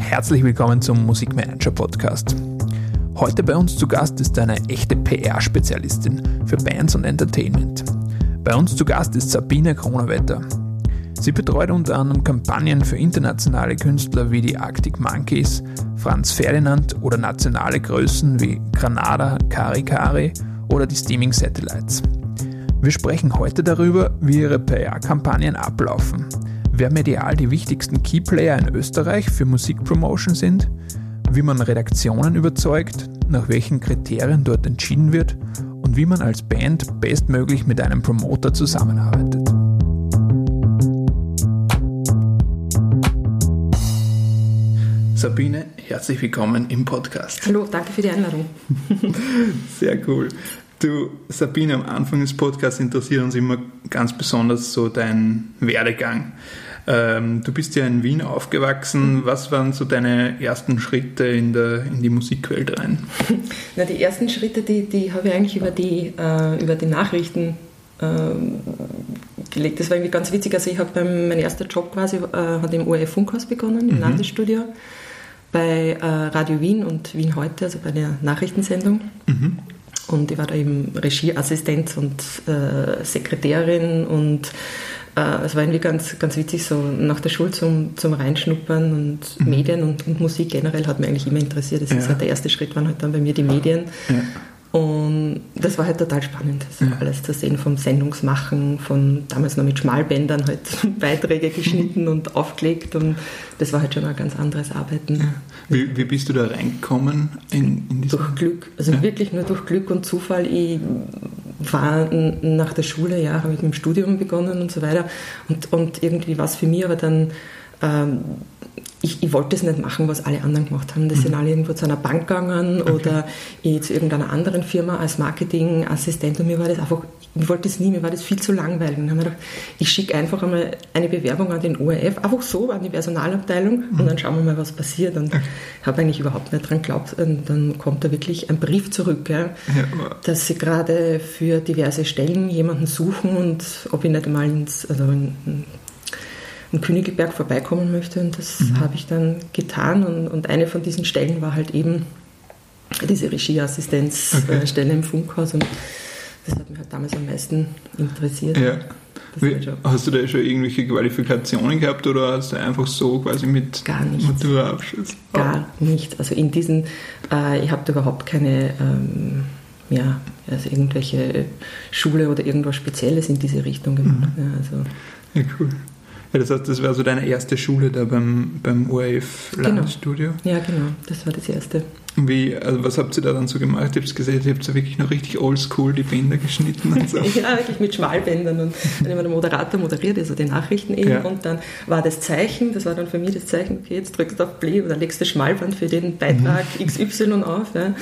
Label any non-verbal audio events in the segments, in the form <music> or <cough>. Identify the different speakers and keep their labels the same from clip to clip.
Speaker 1: Herzlich willkommen zum Musikmanager Podcast. Heute bei uns zu Gast ist eine echte PR-Spezialistin für Bands und Entertainment. Bei uns zu Gast ist Sabine Kronawetter. Sie betreut unter anderem Kampagnen für internationale Künstler wie die Arctic Monkeys, Franz Ferdinand oder nationale Größen wie Granada, Kari Kari oder die Steaming Satellites. Wir sprechen heute darüber, wie ihre PR-Kampagnen ablaufen, wer medial die wichtigsten Keyplayer in Österreich für Musikpromotion sind, wie man Redaktionen überzeugt, nach welchen Kriterien dort entschieden wird und wie man als Band bestmöglich mit einem Promoter zusammenarbeitet. Sabine, herzlich willkommen im Podcast.
Speaker 2: Hallo, danke für die Einladung. <laughs>
Speaker 1: Sehr cool. Du, Sabine, am Anfang des Podcasts interessiert uns immer ganz besonders so dein Werdegang. Ähm, du bist ja in Wien aufgewachsen. Was waren so deine ersten Schritte in, der, in die Musikwelt rein? <laughs>
Speaker 2: Na, die ersten Schritte, die, die habe ich eigentlich über die, äh, über die Nachrichten äh, gelegt. Das war irgendwie ganz witzig. Also ich habe mein erster Job quasi äh, hat im ORF Funkhaus begonnen, im mhm. Landesstudio, bei äh, Radio Wien und Wien heute, also bei der Nachrichtensendung. Mhm. Und ich war da eben Regieassistenz und äh, Sekretärin und es war irgendwie ganz, ganz witzig, so nach der Schule zum, zum Reinschnuppern und mhm. Medien und, und, Musik generell hat mich eigentlich immer interessiert. Das ja. ist halt der erste Schritt, waren halt dann bei mir die Medien. Ja. Und das war halt total spannend, das ja. alles zu sehen, vom Sendungsmachen, von damals noch mit Schmalbändern halt <laughs> Beiträge geschnitten und aufgelegt und das war halt schon ein ganz anderes Arbeiten. Ja.
Speaker 1: Wie, wie, bist du da reingekommen? In,
Speaker 2: in durch Glück, also ja. wirklich nur durch Glück und Zufall. Ich war nach der Schule, ja, habe ich mit dem Studium begonnen und so weiter. Und, und irgendwie war es für mich aber dann ähm, ich, ich, wollte es nicht machen, was alle anderen gemacht haben. Das mhm. sind alle irgendwo zu einer Bank gegangen okay. oder ich zu irgendeiner anderen Firma als Marketingassistent und mir war das einfach, ich wollte es nie, mir war das viel zu langweilig. Und dann habe ich gedacht, ich schicke einfach einmal eine Bewerbung an den ORF, einfach so an die Personalabteilung mhm. und dann schauen wir mal, was passiert. Und okay. ich habe eigentlich überhaupt nicht dran geglaubt. Und dann kommt da wirklich ein Brief zurück, ja, ja. dass sie gerade für diverse Stellen jemanden suchen und ob ich nicht einmal ins, also in, in Königelberg vorbeikommen möchte. Und das mhm. habe ich dann getan. Und, und, eine von diesen Stellen war halt eben diese Regieassistenzstelle okay. im Funkhaus. Und das hat mich halt damals am meisten interessiert.
Speaker 1: Ja. Wie, hast du da schon irgendwelche Qualifikationen gehabt oder hast du einfach so quasi mit
Speaker 2: Gar nicht. Maturaabschluss? Gar nicht. Also in diesen, äh, ich habe da überhaupt keine, ähm, ja, also irgendwelche Schule oder irgendwas Spezielles in diese Richtung gemacht. Mhm. Ja, also.
Speaker 1: ja, cool. Ja, das heißt, das war so deine erste Schule da beim, beim ORF Landesstudio?
Speaker 2: Genau. Ja, genau, das war das erste.
Speaker 1: Wie, also was habt ihr da dann so gemacht? Ich habe gesehen, ihr habt so wirklich noch richtig oldschool die Bänder geschnitten und so. <laughs>
Speaker 2: ja, wirklich mit Schmalbändern und dann immer der Moderator moderiert, also die Nachrichten eben ja. und dann war das Zeichen, das war dann für mich das Zeichen, okay, jetzt drückst du auf Play oder legst das Schmalband für den Beitrag mhm. XY auf. Ja.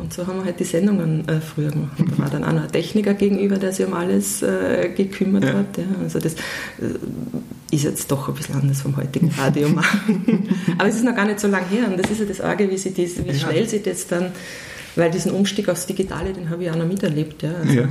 Speaker 2: Und so haben wir halt die Sendungen äh, früher gemacht. Da war dann auch noch ein Techniker gegenüber, der sich um alles äh, gekümmert ja. hat. Ja. Also das äh, ist jetzt doch ein bisschen anders vom heutigen <laughs> Radio machen. Aber es ist noch gar nicht so lange her und das ist ja das Arge, wie, sie das, wie schnell sie das dann, weil diesen Umstieg aufs Digitale, den habe ich auch noch miterlebt. Ja. Also,
Speaker 1: ja.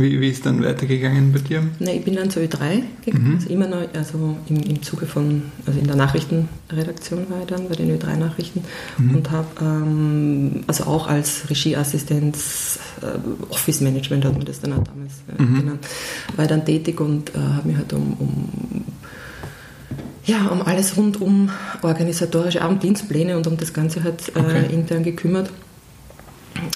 Speaker 1: Wie, wie ist dann weitergegangen bei dir?
Speaker 2: Na, ich bin dann zur Ö3 gegangen, mhm. also immer noch, also im, im Zuge von, also in der Nachrichtenredaktion war ich dann bei den Ö3-Nachrichten mhm. und habe, ähm, also auch als Regieassistenz, äh, Office Management hat man das dann auch damals äh, mhm. genannt, war ich dann tätig und äh, habe mich halt um, um ja, um alles rund um organisatorische Abenddienstpläne und um das Ganze halt äh, okay. intern gekümmert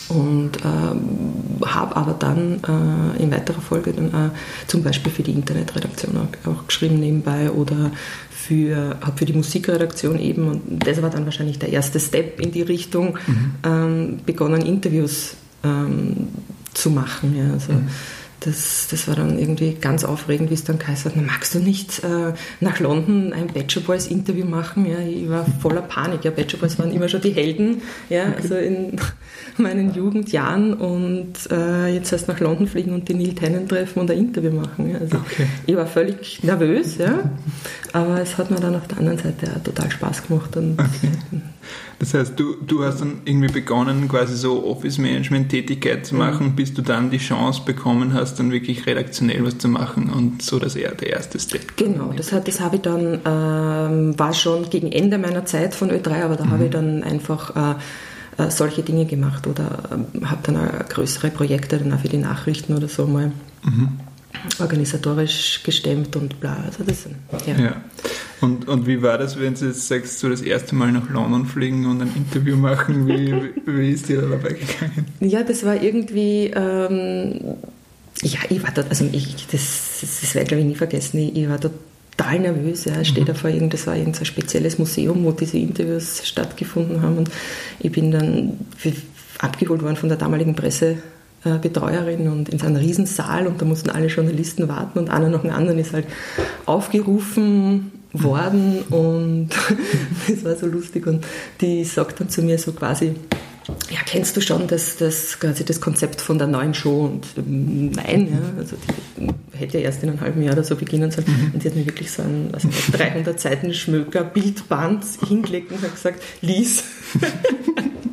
Speaker 2: und äh, habe aber dann äh, in weiterer Folge dann äh, zum Beispiel für die Internetredaktion auch, auch geschrieben nebenbei oder für, habe für die Musikredaktion eben, und das war dann wahrscheinlich der erste Step in die Richtung, mhm. ähm, begonnen Interviews ähm, zu machen. Ja, also, mhm das, das war dann irgendwie ganz aufregend, wie es dann geheißen hat, magst du nicht äh, nach London ein Bachelor Boys Interview machen? Ja, ich war voller Panik. Ja, Bachelor Boys waren immer schon die Helden, ja, okay. also in <laughs> meinen Jugendjahren und äh, jetzt erst nach London fliegen und die Neil Tennant treffen und ein Interview machen. Ja. Also okay. ich war völlig nervös, ja, aber es hat mir dann auf der anderen Seite auch total Spaß gemacht. Und, okay.
Speaker 1: Das heißt, du, du hast dann irgendwie begonnen, quasi so Office-Management-Tätigkeit zu machen, mhm. bis du dann die Chance bekommen hast, dann wirklich redaktionell was zu machen und so das eher der erste Step.
Speaker 2: Genau, das, hat, das habe ich dann, ähm, war schon gegen Ende meiner Zeit von Ö3, aber da mhm. habe ich dann einfach äh, äh, solche Dinge gemacht oder äh, habe dann auch größere Projekte dann auch für die Nachrichten oder so mal mhm. Organisatorisch gestemmt und bla. Also das,
Speaker 1: ja. ja. Und, und wie war das, wenn du jetzt sagst, so das erste Mal nach London fliegen und ein Interview machen? Wie, <laughs> wie ist dir da dabei gegangen?
Speaker 2: Ja, das war irgendwie, ähm, ja, ich war dort, also ich, das, das werde ich nie vergessen, ich, ich war total nervös. Ja. Ich stehe mhm. da vor irgend, das war irgendein spezielles Museum, wo diese Interviews stattgefunden haben und ich bin dann abgeholt worden von der damaligen Presse Betreuerin und in so einem Riesensaal und da mussten alle Journalisten warten und einer nach dem anderen ist halt aufgerufen worden und <laughs> das war so lustig und die sagt dann zu mir so quasi, ja, kennst du schon das, das, quasi das Konzept von der neuen Show? Und ähm, nein, ja, also die hätte ja erst in einem halben Jahr oder so beginnen sollen. Mhm. Und die hat mir wirklich so ein also 300 Seiten Schmöker Bildband hingelegt und hat gesagt, lies. <laughs>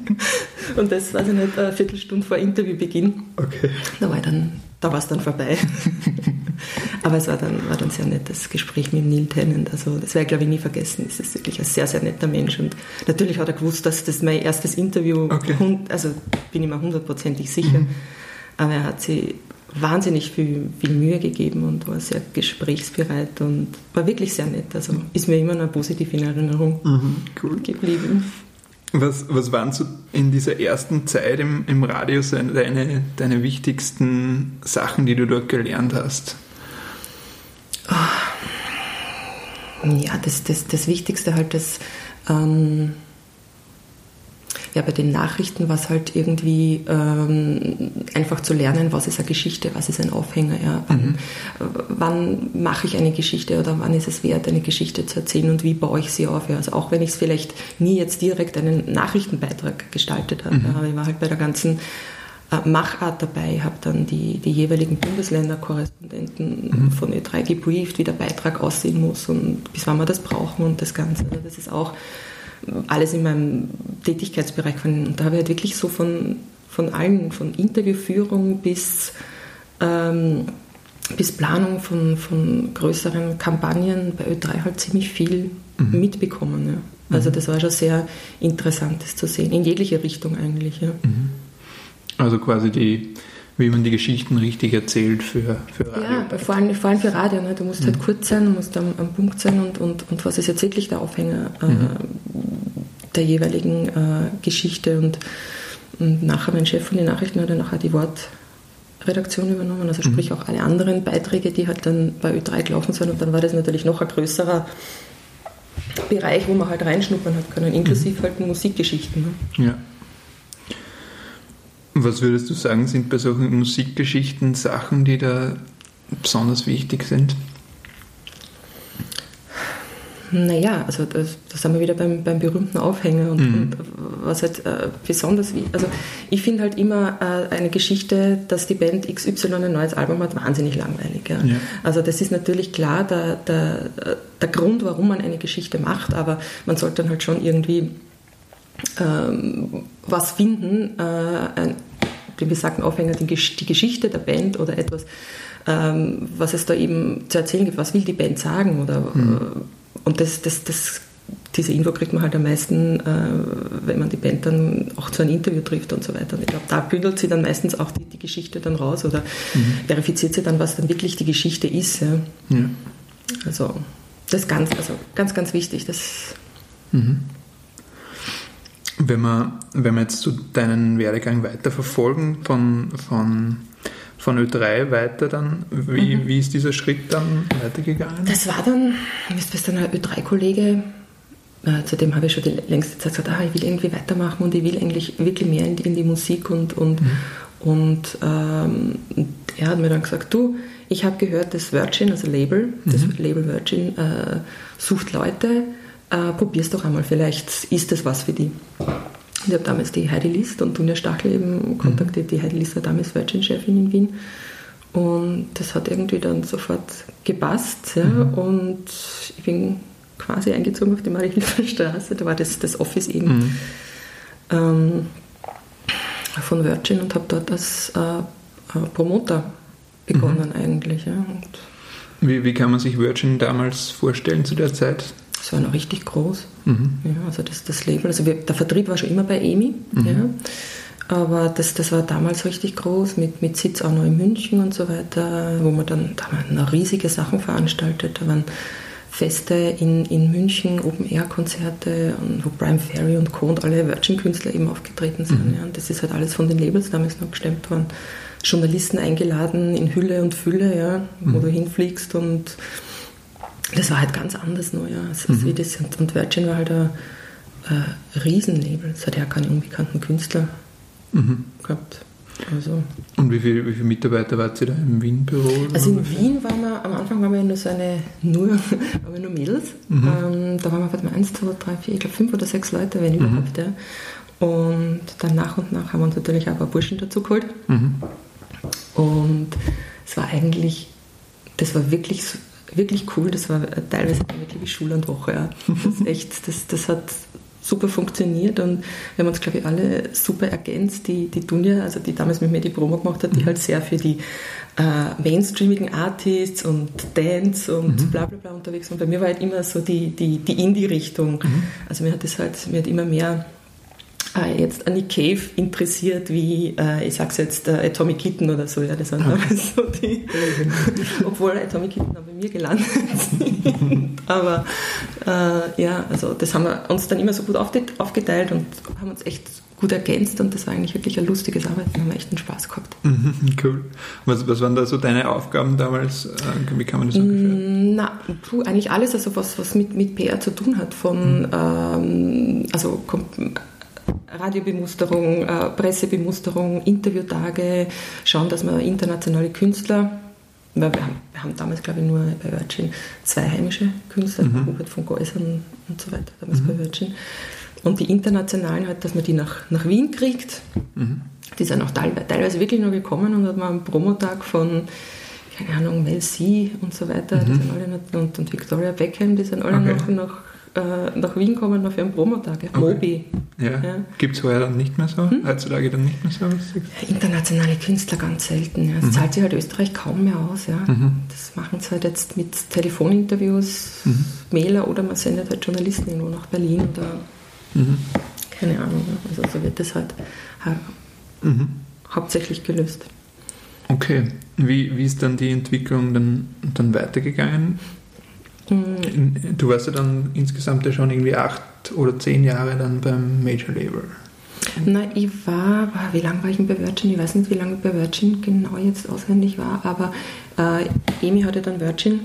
Speaker 2: und das war nicht eine Viertelstunde vor Interviewbeginn. Okay. Da war dann, da war es dann vorbei. <laughs> Aber es war dann, war dann sehr nettes Gespräch mit Neil Tennant. Also das werde ich, glaube ich, nie vergessen. Es ist wirklich ein sehr, sehr netter Mensch. Und natürlich hat er gewusst, dass das mein erstes Interview, okay. also bin ich mir hundertprozentig sicher. Mhm. Aber er hat sich wahnsinnig viel, viel Mühe gegeben und war sehr gesprächsbereit und war wirklich sehr nett. Also ist mir immer noch positiv in Erinnerung mhm, cool. geblieben.
Speaker 1: Was, was waren so in dieser ersten Zeit im, im Radio so deine, deine wichtigsten Sachen, die du dort gelernt hast?
Speaker 2: Ja, das, das, das Wichtigste halt, das, ähm, ja, bei den Nachrichten war es halt irgendwie ähm, einfach zu lernen, was ist eine Geschichte, was ist ein Aufhänger, ja. Wann, mhm. wann mache ich eine Geschichte oder wann ist es wert, eine Geschichte zu erzählen und wie baue ich sie auf, ja. Also auch wenn ich es vielleicht nie jetzt direkt einen Nachrichtenbeitrag gestaltet habe, mhm. aber ich war halt bei der ganzen äh, Machart dabei, habe dann die, die jeweiligen Bundesländerkorrespondenten mhm. von Ö3 gebrieft, wie der Beitrag aussehen muss und bis wann wir das brauchen und das Ganze. Also das ist auch alles in meinem Tätigkeitsbereich. Und da habe ich halt wirklich so von, von allen, von Interviewführung bis, ähm, bis Planung von, von größeren Kampagnen bei Ö3 halt ziemlich viel mhm. mitbekommen. Ja. Also mhm. das war schon sehr interessant, das zu sehen, in jegliche Richtung eigentlich. Ja. Mhm.
Speaker 1: Also quasi die, wie man die Geschichten richtig erzählt für, für
Speaker 2: Radio. Ja, vor allem, vor allem für Radio. Ne? Du musst halt mhm. halt kurz sein, du musst am, am, Punkt sein und, und, und was ist jetzt wirklich der Aufhänger äh, mhm. Der jeweiligen äh, Geschichte. Und, und, nachher mein Chef von den Nachrichten hat dann nachher die Wortredaktion übernommen, also sprich mhm. auch alle anderen Beiträge, die halt dann bei Ö3 gelaufen sind. Und dann war das natürlich noch ein größerer Bereich, wo man halt reinschnuppern hat können, inklusive mhm. halt Musikgeschichten.
Speaker 1: Ne? Ja. Was würdest du sagen, sind bei solchen Musikgeschichten Sachen, die da besonders wichtig sind?
Speaker 2: Naja, also da, sind wir wieder beim, beim berühmten Aufhänger und, mhm. und was halt äh, besonders, also ich finde halt immer äh, eine Geschichte, dass die Band XY ein neues Album hat, wahnsinnig langweilig. Ja. Ja. Also das ist natürlich klar der, der, der Grund, warum man eine Geschichte macht, aber man sollte dann halt schon irgendwie ähm, was finden, äh, den besagten Aufhänger, die, die, Geschichte der Band oder etwas, ähm, was es da eben zu erzählen gibt, was will die Band sagen oder mhm. Und das, das, das, diese Info kriegt man halt am meisten, äh, wenn man die Band dann auch zu einem Interview trifft und so weiter. Und ich glaube, da bündelt sie dann meistens auch die, die Geschichte dann raus oder mhm. verifiziert sie dann, was dann wirklich die Geschichte ist. Ja. ja. Also das ist ganz, also ganz, ganz wichtig. Das, mhm.
Speaker 1: Wenn wir, wenn wir jetzt zu deinen Werdegang weiterverfolgen, von, von, von Ö3 weiter dann, wie, mhm. wie ist dieser Schritt dann weitergegangen?
Speaker 2: Das war dann, ist bis dann ein Ö3-Kollege, äh, zu dem habe ich schon die längste Zeit gesagt, ah, ich will irgendwie weitermachen und ich will eigentlich wirklich mehr in die, in die Musik und, und, mhm. und ähm, er hat mir dann gesagt, du, ich habe gehört, das Virgin, also Label, das mhm. Label Virgin äh, sucht Leute, äh, probier's doch einmal, vielleicht ist das was für die. Ich habe damals die Heidi List und Dunja Stachel eben kontaktiert. Die Heidi List war damals Virgin-Chefin in Wien. Und das hat irgendwie dann sofort gepasst. Ja. Mhm. Und ich bin quasi eingezogen auf die Marie-Hilfer Straße. Da war das, das Office eben mhm. ähm, von Virgin und habe dort als äh, äh, Promoter begonnen mhm. eigentlich. Ja.
Speaker 1: wie, wie kann man sich Virgin damals vorstellen zu der Zeit?
Speaker 2: Es war noch richtig groß. Mhm. Ja, also das, das Label, also wir, der Vertrieb war schon immer bei EMI. Mhm. Ja. Aber das, das war damals richtig groß, mit, mit Sitz auch noch in München und so weiter, wo man dann, da haben wir noch riesige Sachen veranstaltet. Da waren Feste in, in München, Open-Air-Konzerte, wo Brian Ferry und Co. und alle Virgin-Künstler eben aufgetreten sind. Mhm. Ja. Und das ist halt alles von den Labels damals noch gestemmt worden. Journalisten eingeladen in Hülle und Fülle, ja, wo mhm. du hinfliegst und das war halt ganz anders noch, ja, als mhm. wie das. Und, Virgin war halt ein, ein Riesenlabel. Es hat ja keine unbekannten Künstler mhm. gehabt. Also.
Speaker 1: Und wie viele wie viel Mitarbeiter wart ihr da im Wien-Büro?
Speaker 2: Also in Wien waren wir, am Anfang waren wir nur so eine, nur, <laughs> waren wir nur Mädels. Mhm. Ähm, da waren wir, warte mal, eins, zwei, drei, vier, ich glaube fünf oder sechs Leute, wenn mhm. überhaupt. Ja. Und dann nach und nach haben wir uns natürlich auch ein paar Burschen dazu geholt. Mhm. Und es war eigentlich, das war wirklich, wirklich cool. Das war teilweise wirklich wie Schule und Woche. Ja. Das, echt, das, das hat super funktioniert und wir haben uns, glaube ich, alle super ergänzt. Die, die Dunja, also die damals mit mir die Promo gemacht hat, die mhm. halt sehr für die äh, mainstreamigen Artists und Dance und mhm. bla bla bla unterwegs und bei mir war halt immer so die, die, die Indie-Richtung. Mhm. Also mir hat das halt, mir hat immer mehr jetzt an Nick Cave interessiert, wie, äh, ich sag's jetzt, äh, Atomic Kitten oder so, ja, das waren okay. so die, <laughs> obwohl Atomic Kitten auch bei mir gelandet sind. <laughs> Aber äh, ja, also das haben wir uns dann immer so gut aufgeteilt und haben uns echt gut ergänzt und das war eigentlich wirklich ein lustiges Arbeiten, wir haben echt einen Spaß gehabt.
Speaker 1: Mhm, cool. Was, was waren da so deine Aufgaben damals? Äh, wie kann man das ungefähr?
Speaker 2: Na, puh, eigentlich alles, also was, was mit, mit PR zu tun hat, von, mhm. ähm, also Radiobemusterung, äh, Pressebemusterung, Interviewtage, schauen, dass wir internationale Künstler, weil wir haben, wir haben damals, glaube ich, nur bei Virgin zwei heimische Künstler, mhm. Hubert von Geusern und so weiter, damals mhm. bei Virgin. Und die internationalen halt, dass man die nach, nach Wien kriegt. Mhm. Die sind auch teilweise, wirklich noch gekommen und hat man einen Promotag von keine Ahnung, Mel C und so weiter, die mhm. sind alle noch, und, und Victoria Beckham, die sind alle okay. noch, noch äh, nach Wien kommen noch für einen Promotag. Okay. Mobi.
Speaker 1: Ja. ja. Gibt es heuer dann nicht mehr so? Hm? Heutzutage dann nicht mehr so?
Speaker 2: Internationale Künstler ganz selten. Ja. Das mhm. zahlt sich halt Österreich kaum mehr aus. Ja. Mhm. Das machen sie halt jetzt mit Telefoninterviews, mhm. Mailer oder man sendet halt Journalisten irgendwo nach Berlin oder mhm. keine Ahnung. Also so wird das halt mhm. hauptsächlich gelöst.
Speaker 1: Okay. Wie, wie ist dann die Entwicklung dann, dann weitergegangen? Mhm. Du warst ja dann insgesamt ja schon irgendwie acht oder zehn Jahre dann beim Major Label.
Speaker 2: Nein, ich war, wie lange war ich bei Virgin? Ich weiß nicht, wie lange ich bei Virgin genau jetzt auswendig war, aber äh, Emi hatte dann Virgin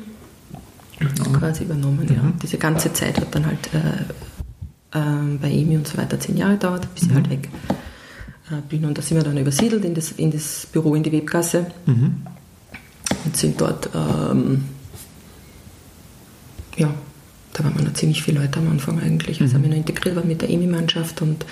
Speaker 2: übernommen. quasi übernommen. Mhm. Ja. Diese ganze Zeit hat dann halt äh, äh, bei Emi und so weiter zehn Jahre gedauert, bis mhm. ich halt weg äh, bin. Und da sind wir dann übersiedelt in das, in das Büro in die Webgasse mhm. und sind dort. Ähm, ja, da waren wir noch ziemlich viele Leute am Anfang eigentlich. Also mhm. haben wir noch integriert waren mit der EMI-Mannschaft und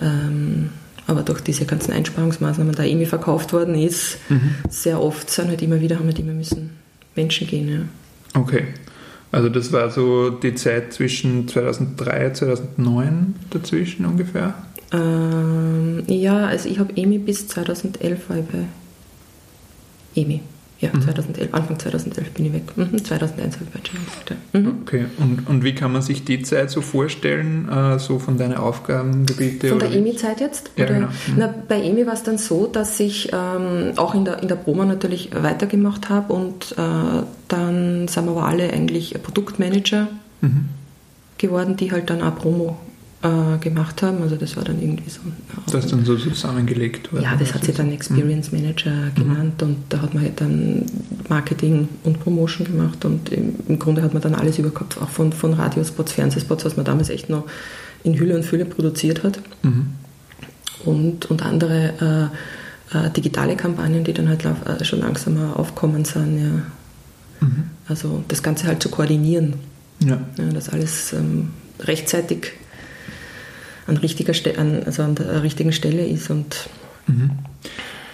Speaker 2: ähm, aber durch diese ganzen Einsparungsmaßnahmen, da EMI verkauft worden ist, mhm. sehr oft sind halt immer wieder, haben halt immer müssen Menschen gehen. Ja.
Speaker 1: Okay. Also das war so die Zeit zwischen 2003 und 2009 dazwischen ungefähr?
Speaker 2: Ähm, ja, also ich habe EMI bis 2011 war ich bei EMI. Ja, mhm. 2011, Anfang 2011 bin ich weg. Mhm, 2001 habe ich bei gemacht.
Speaker 1: Mhm. Okay, und, und wie kann man sich die Zeit so vorstellen, äh, so von deinen Aufgabengebieten?
Speaker 2: Von der EMI-Zeit jetzt? Ja, genau. Mhm. Na, bei EMI war es dann so, dass ich ähm, auch in der, in der Promo natürlich weitergemacht habe und äh, dann sind wir aber alle eigentlich Produktmanager mhm. geworden, die halt dann auch Promo äh, gemacht haben. Also das war dann irgendwie so.
Speaker 1: Das ist dann so zusammengelegt
Speaker 2: worden? Ja, das hat sich dann Experience Manager mhm. genannt und da hat man halt dann Marketing und Promotion gemacht und im, im Grunde hat man dann alles übergehabt, auch von, von Radiospots, Fernsehspots, was man damals echt noch in Hülle und Fülle produziert hat. Mhm. Und, und andere äh, äh, digitale Kampagnen, die dann halt äh, schon langsamer aufkommen sind. Ja. Mhm. Also das Ganze halt zu koordinieren. Ja. ja dass alles ähm, rechtzeitig an, richtiger Ste an, also an der richtigen Stelle ist. Und
Speaker 1: mhm.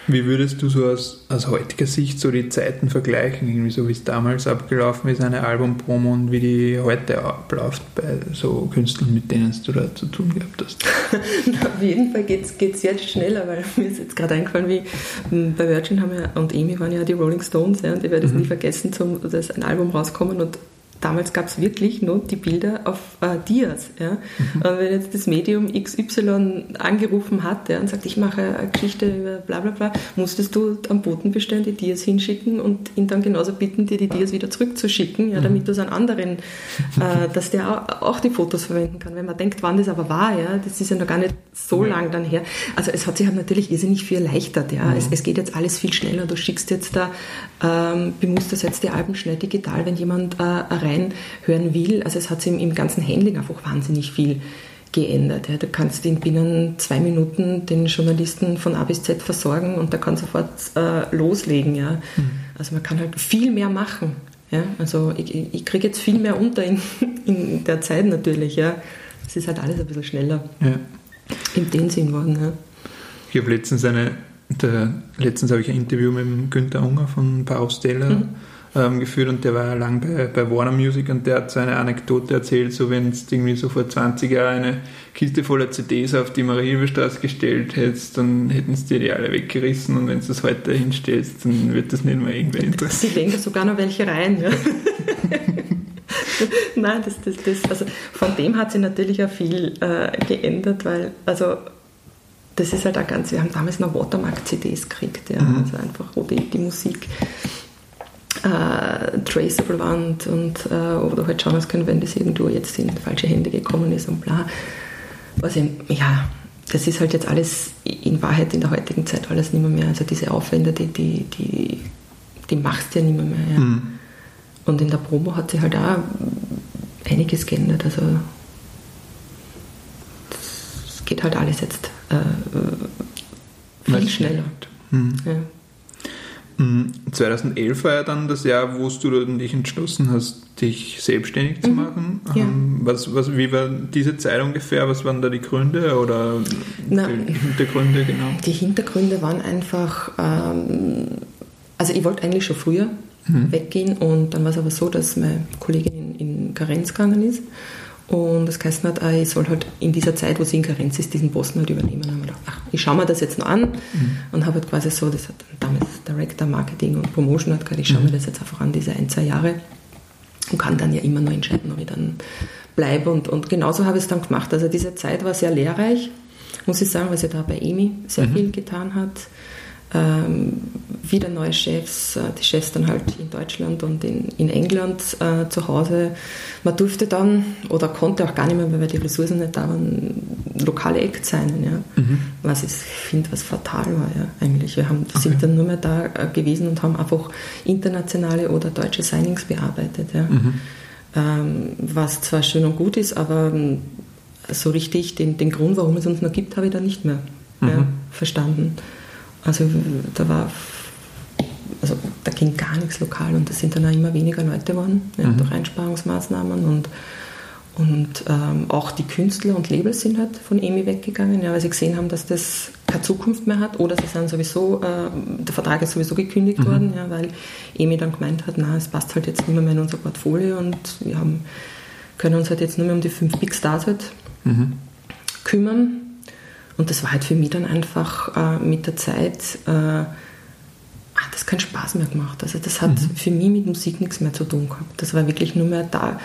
Speaker 1: Wie würdest du so aus, aus heutiger Sicht so die Zeiten vergleichen, irgendwie so wie es damals abgelaufen ist, eine Albumpromo und wie die heute abläuft bei so Künstlern, mit denen du da zu tun gehabt hast? <laughs>
Speaker 2: Auf jeden Fall geht es jetzt schneller, weil <laughs> mir ist jetzt gerade eingefallen, wie hm, bei Virgin haben wir und Amy waren ja die Rolling Stones ja, und ich werde es mhm. nie vergessen, zum, dass ein Album rauskommen und damals gab es wirklich nur die Bilder auf äh, Dias. Ja? Mhm. Und wenn jetzt das Medium XY angerufen hat ja, und sagt, ich mache eine Geschichte über bla bla bla, musstest du am Botenbestand die Dias hinschicken und ihn dann genauso bitten, dir die Dias wieder zurückzuschicken, ja, damit mhm. du es an anderen, äh, <laughs> dass der auch, die Fotos verwenden kann. Wenn man denkt, wann das aber war, ja, das ist ja noch gar nicht so mhm. lang dann her. Also es hat sich halt natürlich irrsinnig viel erleichtert. Ja? Mhm. Es, es, geht jetzt alles viel schneller. Du schickst jetzt da, ähm, bemusterst jetzt die Alben schnell digital, wenn jemand äh, reinhören will. Also es hat sich im, im ganzen Handling einfach wahnsinnig viel geändert. Ja. Du kannst in binnen zwei Minuten den Journalisten von A bis Z versorgen und der kann sofort äh, loslegen. Ja. Mhm. Also man kann halt viel mehr machen. Ja. Also ich, ich kriege jetzt viel mehr unter in, <laughs> in der Zeit natürlich. Ja. Es ist halt alles ein bisschen schneller. Ja. In dem Sinn worden. Ja.
Speaker 1: Ich habe letztens eine, der, letztens habe ich ein Interview mit Günther Unger von Baustelle. Mhm ähm, geführt und der war ja lang bei, bei Warner Music und der hat so eine Anekdote erzählt, so wenn es irgendwie so vor 20 Jahren eine Kiste voller CDs auf die Marienstraße gestellt hättest, dann hätten sie dir die alle weggerissen und wenn du das heute hinstellst, dann wird das nicht mehr irgendwer interessieren.
Speaker 2: Sie denken sogar noch welche rein. Ja. <laughs> Nein, das, das, das, also von dem hat sich natürlich auch viel äh, geändert, weil also das ist halt auch ganz, wir haben damals noch Watermark-CDs gekriegt, ja, mhm. also einfach, wo die, die Musik äh, traceable waren und, äh, oder halt schauen muss können, wenn das irgendwo jetzt in falsche Hände gekommen ist und bla. Also ja, das ist halt jetzt alles in Wahrheit in der heutigen Zeit alles nicht mehr, mehr. Also diese Aufwände, die, die, die, die machst du ja nicht mehr. mehr ja. mhm. Und in der Promo hat sich halt auch einiges geändert. Also es geht halt alles jetzt äh, viel schneller. Mhm. Ja.
Speaker 1: 2011 war ja dann das Jahr, wo du dich entschlossen hast, dich selbstständig zu mhm. machen. Ja. Ähm, was, was, wie war diese Zeit ungefähr? Was waren da die Gründe oder Na, die Hintergründe genau?
Speaker 2: Die Hintergründe waren einfach, ähm, also ich wollte eigentlich schon früher mhm. weggehen und dann war es aber so, dass meine Kollegin in, in Karenz gegangen ist und das heißt hat, ich soll halt in dieser Zeit, wo sie in Karenz ist, diesen Posten halt übernehmen. Und habe ich gedacht, ach, ich schaue mir das jetzt noch an mhm. und habe halt quasi so, das hat damals Director Marketing und Promotion hat gesagt, ich schaue mhm. mir das jetzt einfach an, diese ein, zwei Jahre und kann dann ja immer noch entscheiden, ob ich dann bleibe. Und, und genauso habe ich es dann gemacht. Also diese Zeit war sehr lehrreich, muss ich sagen, weil sie da bei EMI sehr mhm. viel getan hat wieder neue Chefs, äh, die Chefs dann halt in Deutschland und in, in England äh, zu Hause. Man durfte dann oder konnte auch gar nicht mehr, weil die Ressourcen nicht da waren, lokale Act sein, ja. Mhm. Was ich finde, was fatal war, ja, eigentlich. Wir haben, okay. sind dann nur mehr da äh, gewesen und haben einfach internationale oder deutsche Signings bearbeitet, ja. Mhm. Ähm, was zwar schön und gut ist, aber ähm, so richtig den, den Grund, warum es uns noch gibt, habe ich da nicht mehr mhm. ja, verstanden. Also da war, also da ging gar nichts lokal und es sind dann auch immer weniger Leute geworden, ja, mhm. durch Einsparungsmaßnahmen und, und ähm, auch die Künstler und Labels sind halt von EMI weggegangen, ja, weil sie gesehen haben, dass das keine Zukunft mehr hat oder sie sind sowieso, äh, der Vertrag ist sowieso gekündigt mhm. worden, ja, weil EMI dann gemeint hat, na, es passt halt jetzt nicht mehr, mehr in unser Portfolio und wir haben, können uns halt jetzt nur mehr um die fünf Big Stars halt mhm. kümmern und das war halt für mich dann einfach äh, mit der Zeit, äh, hat das keinen Spaß mehr gemacht. Also das hat mhm. für mich mit Musik nichts mehr zu tun gehabt. Das war wirklich nur mehr da,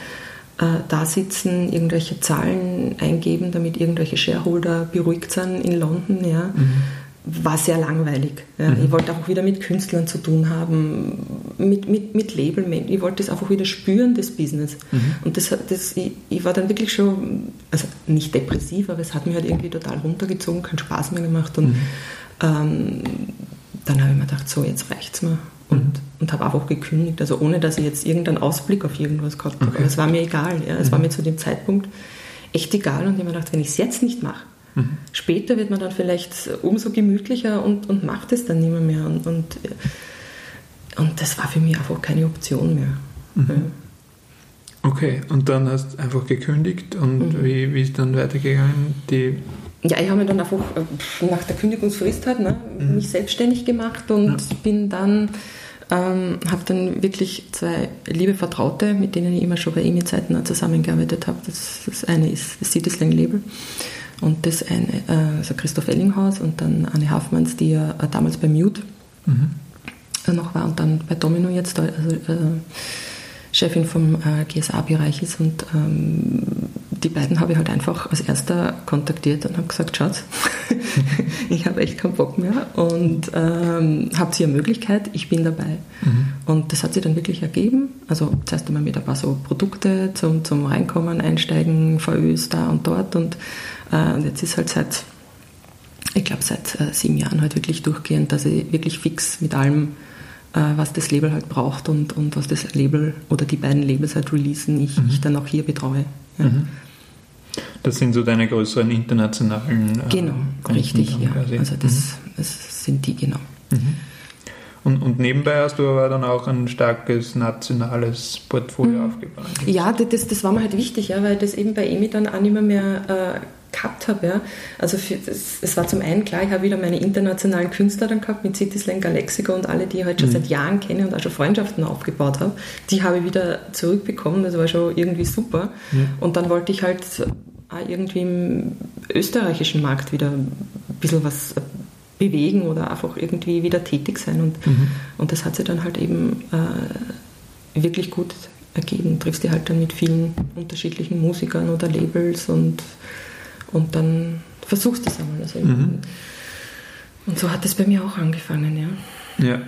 Speaker 2: äh, da sitzen, irgendwelche Zahlen eingeben, damit irgendwelche Shareholder beruhigt sind in London. Ja. Mhm war sehr langweilig. Ja. Mhm. Ich wollte auch wieder mit Künstlern zu tun haben, mit, mit, mit Label. Ich wollte es einfach wieder spüren, das Business. Mhm. Und das, das, ich, ich, war dann wirklich schon, also nicht depressiv, aber es hat mich halt irgendwie total runtergezogen, keinen Spaß mehr gemacht. Und mhm. ähm, dann habe ich mir gedacht, so, jetzt reicht es mir. Und, mhm. und habe einfach gekündigt, also ohne dass ich jetzt irgendeinen Ausblick auf irgendwas gehabt habe. Okay. Aber es war mir egal. Ja. Es war mhm. mir zu dem Zeitpunkt echt egal. Und ich habe mir gedacht, wenn ich es jetzt nicht mache, Mhm. Später wird man dann vielleicht umso gemütlicher und, und macht es dann nicht mehr. mehr. Und, und, und das war für mich einfach keine Option mehr. Mhm. Ja.
Speaker 1: Okay, und dann hast du einfach gekündigt und mhm. wie, wie ist dann weitergegangen? Die
Speaker 2: ja, ich habe mir dann einfach äh, nach der Kündigungsfrist halt ne, mhm. mich selbstständig gemacht und ja. bin dann, ähm, habe dann wirklich zwei liebe Vertraute, mit denen ich immer schon bei EMI-Zeiten zusammengearbeitet habe. Das, das eine ist das Cityslang Label und das eine, äh, also Christoph Ellinghaus und dann Anne Hafmanns, die ja äh, damals bei Mute mhm. noch war und dann bei Domino jetzt, also äh, Chefin vom äh, GSA-Bereich ist und ähm, die beiden habe ich halt einfach als erster kontaktiert und habe gesagt, Schatz, <laughs> ich habe echt keinen Bock mehr und ähm, habt ihr eine Möglichkeit, ich bin dabei. Mhm. Und das hat sich dann wirklich ergeben. Also zuerst einmal mit ein paar so Produkte zum, zum Reinkommen, Einsteigen, VÖs da und dort und, äh, und jetzt ist halt seit, ich glaube seit äh, sieben Jahren halt wirklich durchgehend, dass ich wirklich fix mit allem äh, was das Label halt braucht und, und was das Label oder die beiden Labels halt releasen, ich, mhm. ich dann auch hier betreue. Ja. Mhm.
Speaker 1: Das sind so deine größeren internationalen.
Speaker 2: Äh, genau, richtig, ja. Quasi. Also das, mhm. das, sind die, genau.
Speaker 1: Mhm. Und, und, nebenbei hast du aber dann auch ein starkes nationales Portfolio mhm. aufgebaut.
Speaker 2: Ja, das, das war mir halt wichtig, ja, weil das eben bei EMI dann auch nicht mehr, mehr äh, gehabt habe. Ja. Also für, das, es war zum einen klar, ich habe wieder meine internationalen Künstler dann gehabt mit Cityslang, Galexico und alle, die ich halt schon mhm. seit Jahren kenne und auch schon Freundschaften aufgebaut habe. Die habe ich wieder zurückbekommen, das war schon irgendwie super. Mhm. Und dann wollte ich halt auch irgendwie im österreichischen Markt wieder ein bisschen was bewegen oder einfach irgendwie wieder tätig sein. Und, mhm. und das hat sich dann halt eben äh, wirklich gut ergeben. Triffst du halt dann mit vielen unterschiedlichen Musikern oder Labels und und dann versuchst du es einmal. Also mhm. Und so hat es bei mir auch angefangen, ja.
Speaker 1: Ja.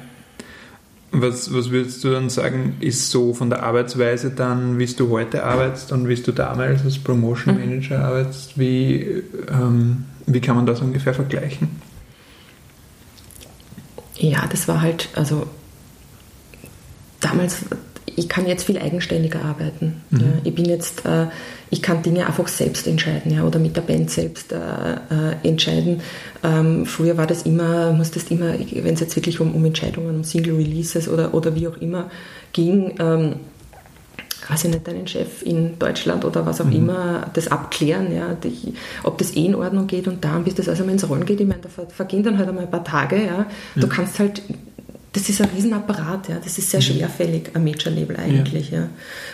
Speaker 1: Was, was würdest du dann sagen, ist so von der Arbeitsweise dann, wie du heute arbeitest und wie du damals als Promotion mhm. Manager mhm. arbeitest, wie, ähm, wie kann man das ungefähr vergleichen?
Speaker 2: Ja, das war halt, also damals ich kann jetzt viel eigenständiger arbeiten. Mhm. Ja. Ich bin jetzt, äh, ich kann Dinge einfach selbst entscheiden ja, oder mit der Band selbst äh, äh, entscheiden. Ähm, früher war das immer, musstest immer, wenn es jetzt wirklich um, um Entscheidungen, um Single Releases oder, oder wie auch immer ging, ähm, weiß ich nicht, deinen Chef in Deutschland oder was auch mhm. immer, das abklären, ja, die, ob das eh in Ordnung geht und dann, bis das also mal ins Rollen geht, ich meine, da vergehen dann halt einmal ein paar Tage, ja. Du kannst halt das ist ein Riesenapparat, ja. Das ist sehr mhm. schwerfällig, ein Major-Label eigentlich, ja. ja.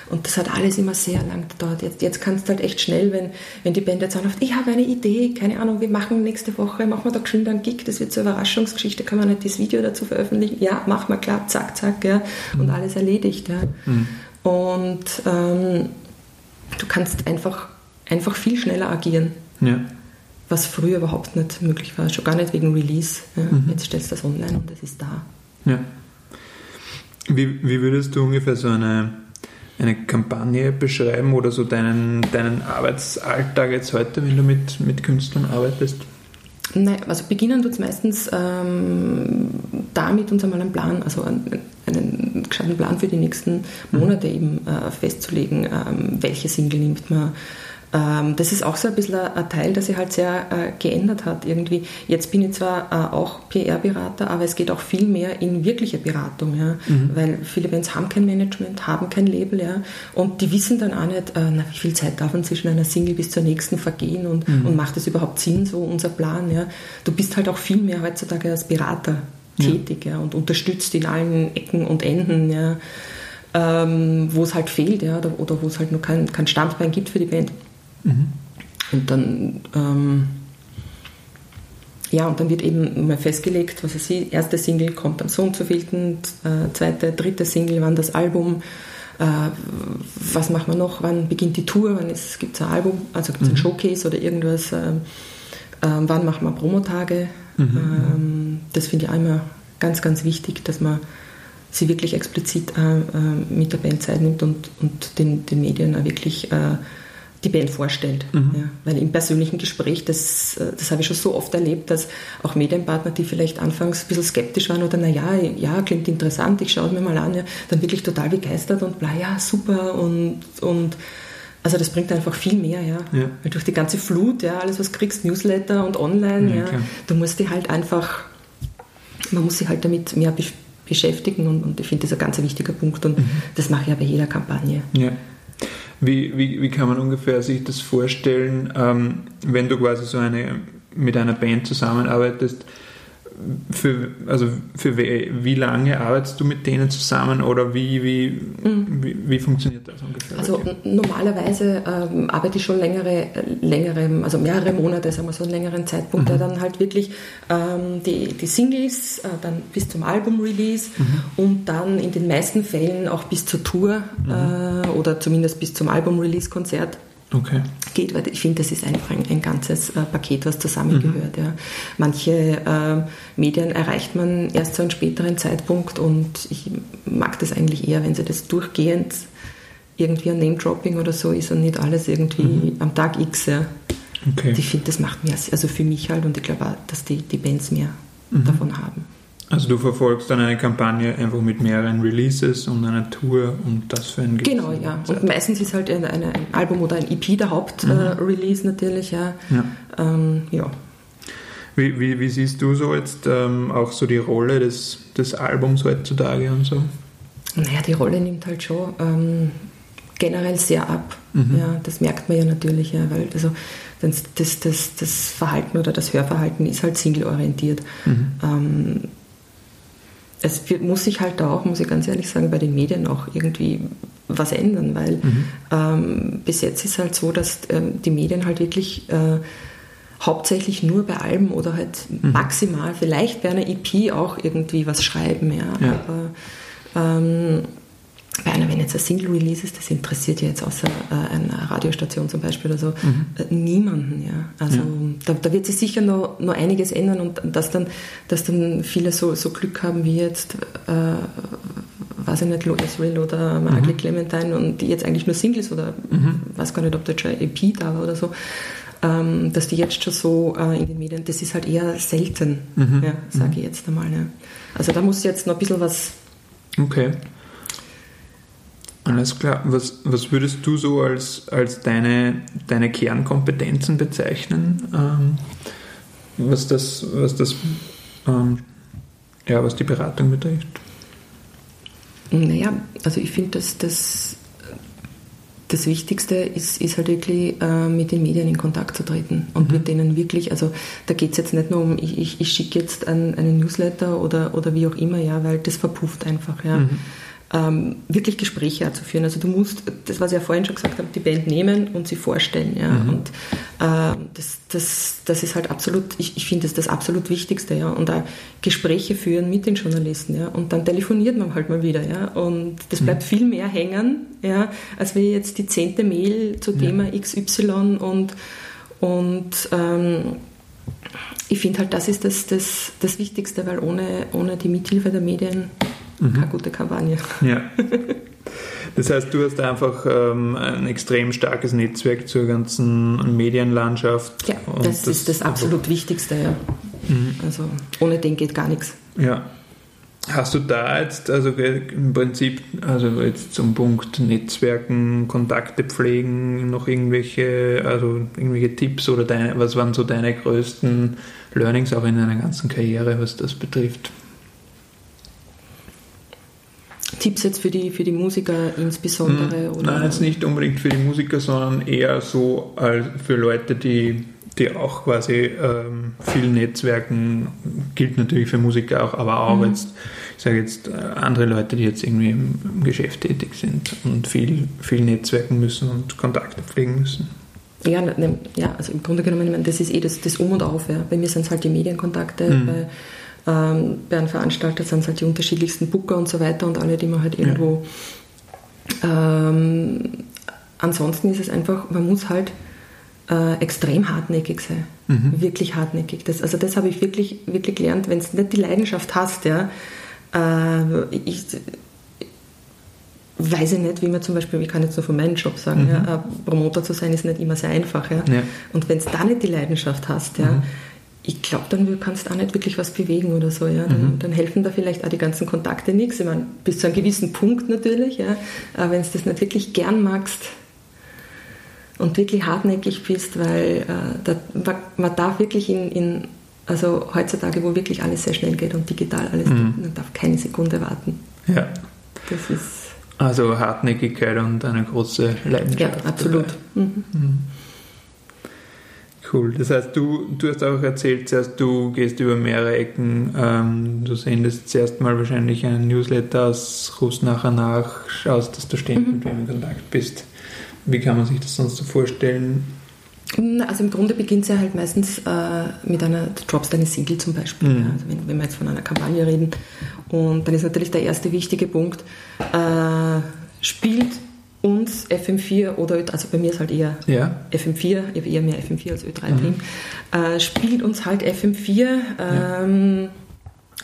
Speaker 2: Und das hat alles immer sehr lang gedauert. Jetzt, jetzt kannst du halt echt schnell, wenn, wenn die Band jetzt anruft, ich habe eine Idee, keine Ahnung, wir machen nächste Woche, machen wir da geschwind einen Gig, das wird zur Überraschungsgeschichte, kann man nicht das Video dazu veröffentlichen? Ja, mach mal klar, zack, zack, ja. Und mhm. alles erledigt, ja. Mhm. Und ähm, du kannst einfach, einfach viel schneller agieren. Ja was früher überhaupt nicht möglich war, schon gar nicht wegen Release. Ja. Mhm. Jetzt stellst du das online und das ist da.
Speaker 1: Ja. Wie, wie würdest du ungefähr so eine, eine Kampagne beschreiben oder so deinen, deinen Arbeitsalltag jetzt heute, wenn du mit, mit Künstlern arbeitest?
Speaker 2: Nein, also beginnen tut es meistens ähm, damit, uns einmal einen Plan, also einen, einen gescheiten Plan für die nächsten mhm. Monate eben äh, festzulegen. Ähm, welche Single nimmt man, das ist auch so ein bisschen ein Teil, der sich halt sehr äh, geändert hat irgendwie. Jetzt bin ich zwar äh, auch PR-Berater, aber es geht auch viel mehr in wirkliche Beratung, ja? Mhm. weil viele Bands haben kein Management, haben kein Label ja? und die wissen dann auch nicht, äh, na, wie viel Zeit darf man zwischen einer Single bis zur nächsten vergehen und, mhm. und macht das überhaupt Sinn, so unser Plan. Ja? Du bist halt auch viel mehr heutzutage als Berater tätig ja. ja? und unterstützt in allen Ecken und Enden. Ja? Ähm, wo es halt fehlt ja, oder, oder wo es halt noch kein, kein Standbein gibt für die Band. Mhm. Und dann, ähm, ja, und dann wird eben mal festgelegt, was weiß ich, erste Single kommt am so und so vielten, äh, zweite, dritte Single, wann das Album, äh, was machen wir noch, wann beginnt die Tour, wann gibt es ein Album, also gibt es mhm. ein Showcase oder irgendwas, äh, wann machen wir Promotage. Mhm. Ähm, das finde ich immer ganz, ganz wichtig, dass man sie wirklich explizit äh, äh, mit der Band Zeit nimmt und, und den, den Medien auch wirklich die Band vorstellt. Mhm. Ja, weil im persönlichen Gespräch, das, äh, das habe ich schon so oft erlebt, dass auch Medienpartner, die vielleicht anfangs ein bisschen skeptisch waren oder naja, ja, klingt interessant, ich schaue es mir mal an, ja, dann wirklich total begeistert und bla, ja, super und, und also das bringt einfach viel mehr, ja. ja. Weil durch die ganze Flut, ja, alles was kriegst, Newsletter und online, ja, ja du musst dich halt einfach, man muss sich halt damit mehr beschäftigen und, und ich finde das ein ganz wichtiger Punkt und mhm. das mache ich ja bei jeder Kampagne.
Speaker 1: Ja. Wie, wie, wie kann man ungefähr sich das vorstellen, ähm, wenn du quasi so eine mit einer Band zusammenarbeitest? Für, also für wie, wie, lange arbeitest du mit denen zusammen oder wie, wie, mhm. wie, wie, funktioniert das ungefähr?
Speaker 2: Also normalerweise ähm, arbeite ich schon längere, längere, also mehrere Monate, sagen wir so einen längeren Zeitpunkt, mhm. der dann halt wirklich ähm, die, die Singles äh, dann bis zum Album-Release mhm. und dann in den meisten Fällen auch bis zur Tour mhm. äh, oder zumindest bis zum Album-Release-Konzert okay. geht, weil ich finde, das ist einfach ein, ein ganzes äh, Paket, was zusammengehört. Mhm. Ja. Manche äh, Medien erreicht man erst zu einem späteren Zeitpunkt und ich mag das eigentlich eher, wenn sie das durchgehend irgendwie ein Name-Dropping oder so ist und nicht alles irgendwie mhm. am Tag X. Ja. Okay. Ich finde, das macht mehr, also für mich halt und ich glaube auch, dass die, die Bands mehr mhm. davon haben.
Speaker 1: Also du verfolgst dann eine Kampagne einfach mit mehreren Releases und einer Tour und das für ein
Speaker 2: Genau, ja. Zeit. Und meistens ist halt eine, eine, ein Album oder ein EP der Hauptrelease mhm. äh, natürlich, ja. Ja. Ähm, ja.
Speaker 1: Wie, wie, wie, siehst du so jetzt ähm, auch so die Rolle des, des Albums heutzutage und so?
Speaker 2: Naja, die Rolle nimmt halt schon ähm, generell sehr ab. Mhm. Ja, das merkt man ja natürlich, ja, weil also das, das, das, das Verhalten oder das Hörverhalten ist halt single-orientiert. Mhm. Ähm, es muss sich halt da auch, muss ich ganz ehrlich sagen, bei den Medien auch irgendwie was ändern, weil mhm. ähm, bis jetzt ist halt so, dass ähm, die Medien halt wirklich äh, hauptsächlich nur bei Alben oder halt mhm. maximal vielleicht bei einer EP auch irgendwie was schreiben, ja. ja. Aber ähm, bei einer, wenn jetzt ein Single Release ist, das interessiert ja jetzt außer äh, einer Radiostation zum Beispiel oder so mhm. äh, niemanden. Ja. Also ja. Da, da, wird sich sicher noch, noch einiges ändern und dass dann, dass dann viele so, so Glück haben wie jetzt, äh, weiß ich nicht, Lois Will oder Margaret mhm. Clementine und die jetzt eigentlich nur Singles oder mhm. weiß gar nicht, ob da schon EP da war oder so. Ähm, dass die jetzt schon so äh, in den Medien, das ist halt eher selten, mhm. ja, sage ich jetzt einmal. Ja. Also da muss jetzt noch ein bisschen was
Speaker 1: okay. Alles klar. Was, was würdest du so als, als deine, deine Kernkompetenzen bezeichnen, ähm, was das, was das ähm, ja, was die Beratung betrifft?
Speaker 2: Naja, also ich finde, dass das, das Wichtigste ist, ist halt wirklich äh, mit den Medien in Kontakt zu treten und mhm. mit denen wirklich, also da geht es jetzt nicht nur um, ich, ich, ich schicke jetzt einen, einen Newsletter oder, oder wie auch immer, ja, weil das verpufft einfach, ja. Mhm ähm, wirklich Gespräche zu führen. Also du musst, das was ich ja vorhin schon gesagt habe, die Band nehmen und sie vorstellen. Ja? Mhm. Und äh, das, das, das ist halt absolut, ich, ich finde das das absolut Wichtigste. Ja? Und da Gespräche führen mit den Journalisten. Ja? Und dann telefoniert man halt mal wieder. Ja? Und das bleibt mhm. viel mehr hängen, ja? als wir jetzt die zehnte Mail zu Thema ja. XY und, und ähm, ich finde halt, das ist das, das, das Wichtigste, weil ohne, ohne die Mithilfe der Medien mhm. keine gute Kampagne.
Speaker 1: Ja. <laughs> Das heißt, du hast einfach ähm, ein extrem starkes Netzwerk zur ganzen Medienlandschaft.
Speaker 2: Ja, das, das, ist das absolut Wichtigste, ja. Mhm. Also ohne den geht gar nichts.
Speaker 1: Ja. Hast du da jetzt, also im Prinzip, also jetzt zum Punkt Netzwerken, Kontakte pflegen, noch irgendwelche, also irgendwelche Tipps oder deine, was waren so deine größten Learnings auch in deiner ganzen Karriere, was das betrifft?
Speaker 2: Tipps jetzt für die, für die Musiker insbesondere?
Speaker 1: Hm, oder? Nein, jetzt nicht unbedingt für die Musiker, sondern eher so als für Leute, die, die auch quasi ähm, viel Netzwerken, gilt natürlich für Musiker auch, aber auch mhm. jetzt, ich sage jetzt, äh, andere Leute, die jetzt irgendwie im, im Geschäft tätig sind und viel, viel netzwerken müssen und Kontakte pflegen müssen.
Speaker 2: Ja, ne, ja, also im Grunde genommen, ich meine, das ist eh das, das Um und Auf. Ja. Bei mir sind es halt die Medienkontakte, mhm. bei ähm, bei einem Veranstalter sind es halt die unterschiedlichsten Booker und so weiter und alle, die man halt irgendwo. Ja. Ähm, ansonsten ist es einfach, man muss halt äh, extrem hartnäckig sein. Mhm. Wirklich hartnäckig. Das, also das habe ich wirklich, wirklich gelernt, wenn du nicht die Leidenschaft hast, ja, äh, ich, weiß ich nicht, wie man zum Beispiel, ich kann jetzt nur von meinem Job sagen, mhm. ja, Promoter zu sein ist nicht immer sehr einfach. Ja. ja. Und wenn du da nicht die Leidenschaft hast, ja, mhm ich glaube, dann kannst du auch nicht wirklich was bewegen oder so. Ja? Dann, mhm. dann, helfen da vielleicht auch die ganzen Kontakte nichts. Ich meine, bis zu einem gewissen Punkt natürlich. Ja? Aber wenn du das nicht wirklich gern magst und wirklich hartnäckig bist, weil äh, da, man darf wirklich in, in, also heutzutage, wo wirklich alles sehr schnell geht und digital alles, mhm. man darf keine Sekunde warten.
Speaker 1: Ja.
Speaker 2: Das ist
Speaker 1: Also Hartnäckigkeit und eine große Leidenschaft.
Speaker 2: Ja, absolut. Mhm.
Speaker 1: Cool. Das heißt, du, du hast auch erzählt, zuerst du gehst über mehrere Ecken. Ähm, du sendest zuerst mal wahrscheinlich einen Newsletter aus, rufst nachher nach, schaust, dass du ständig mhm. mit wem in Kontakt bist. Wie kann man sich das sonst so vorstellen?
Speaker 2: Also im Grunde beginnt es ja halt meistens äh, mit einer, du droppst eine Single zum Beispiel, mhm. ja, also wenn, wenn, wir jetzt von einer Kampagne reden. Und dann ist natürlich der erste wichtige Punkt, äh, spielt uns FM4 oder, also bei mir ist halt eher ja. FM4, ich habe eher mehr FM4 als Ö3 mhm. äh, spielt uns halt FM4 ähm, ja.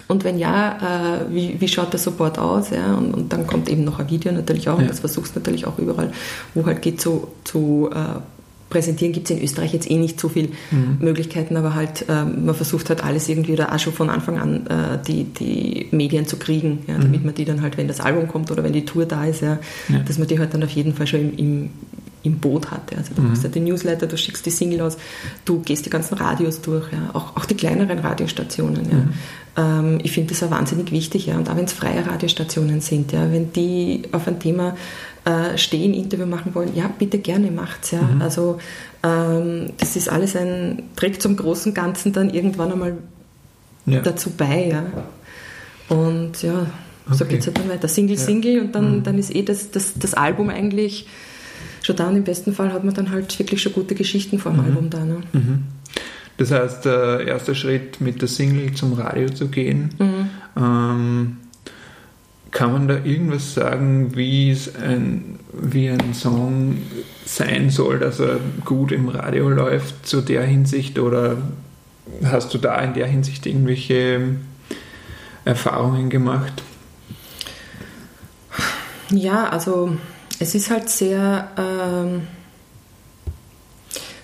Speaker 2: und wenn ja, äh, wie, wie schaut der Support aus? Ja? Und, und, dann kommt eben noch ein Video natürlich auch ja. und das versuchst du natürlich auch überall, wo halt geht zu, zu äh, präsentieren gibt es in Österreich jetzt eh nicht so viele mhm. Möglichkeiten, aber halt ähm, man versucht halt alles irgendwie oder auch schon von Anfang an äh, die, die Medien zu kriegen, ja, damit mhm. man die dann halt, wenn das Album kommt oder wenn die Tour da ist, ja, ja. dass man die halt dann auf jeden Fall schon im, im, im Boot hat. Ja. Also du mhm. machst ja den Newsletter, du schickst die Single aus, du gehst die ganzen Radios durch, ja, auch, auch die kleineren Radiostationen. Ja. Mhm. Ähm, ich finde das auch wahnsinnig wichtig, ja, und auch wenn es freie Radiostationen sind, ja, wenn die auf ein Thema äh, stehen, Interview machen wollen, ja, bitte gerne macht's. Ja. Mhm. Also ähm, das ist alles ein, trägt zum großen Ganzen dann irgendwann einmal ja. dazu bei. Ja. Und ja, okay. so geht es halt dann weiter. Single, ja. Single und dann, mhm. dann ist eh das, das, das Album eigentlich schon da und im besten Fall hat man dann halt wirklich schon gute Geschichten vor dem mhm. Album da. Ne?
Speaker 1: Mhm. Das heißt, der erste Schritt mit der Single zum Radio zu gehen, mhm. ähm, kann man da irgendwas sagen, wie, es ein, wie ein Song sein soll, dass er gut im Radio läuft, zu der Hinsicht? Oder hast du da in der Hinsicht irgendwelche Erfahrungen gemacht?
Speaker 2: Ja, also es ist halt sehr. Ähm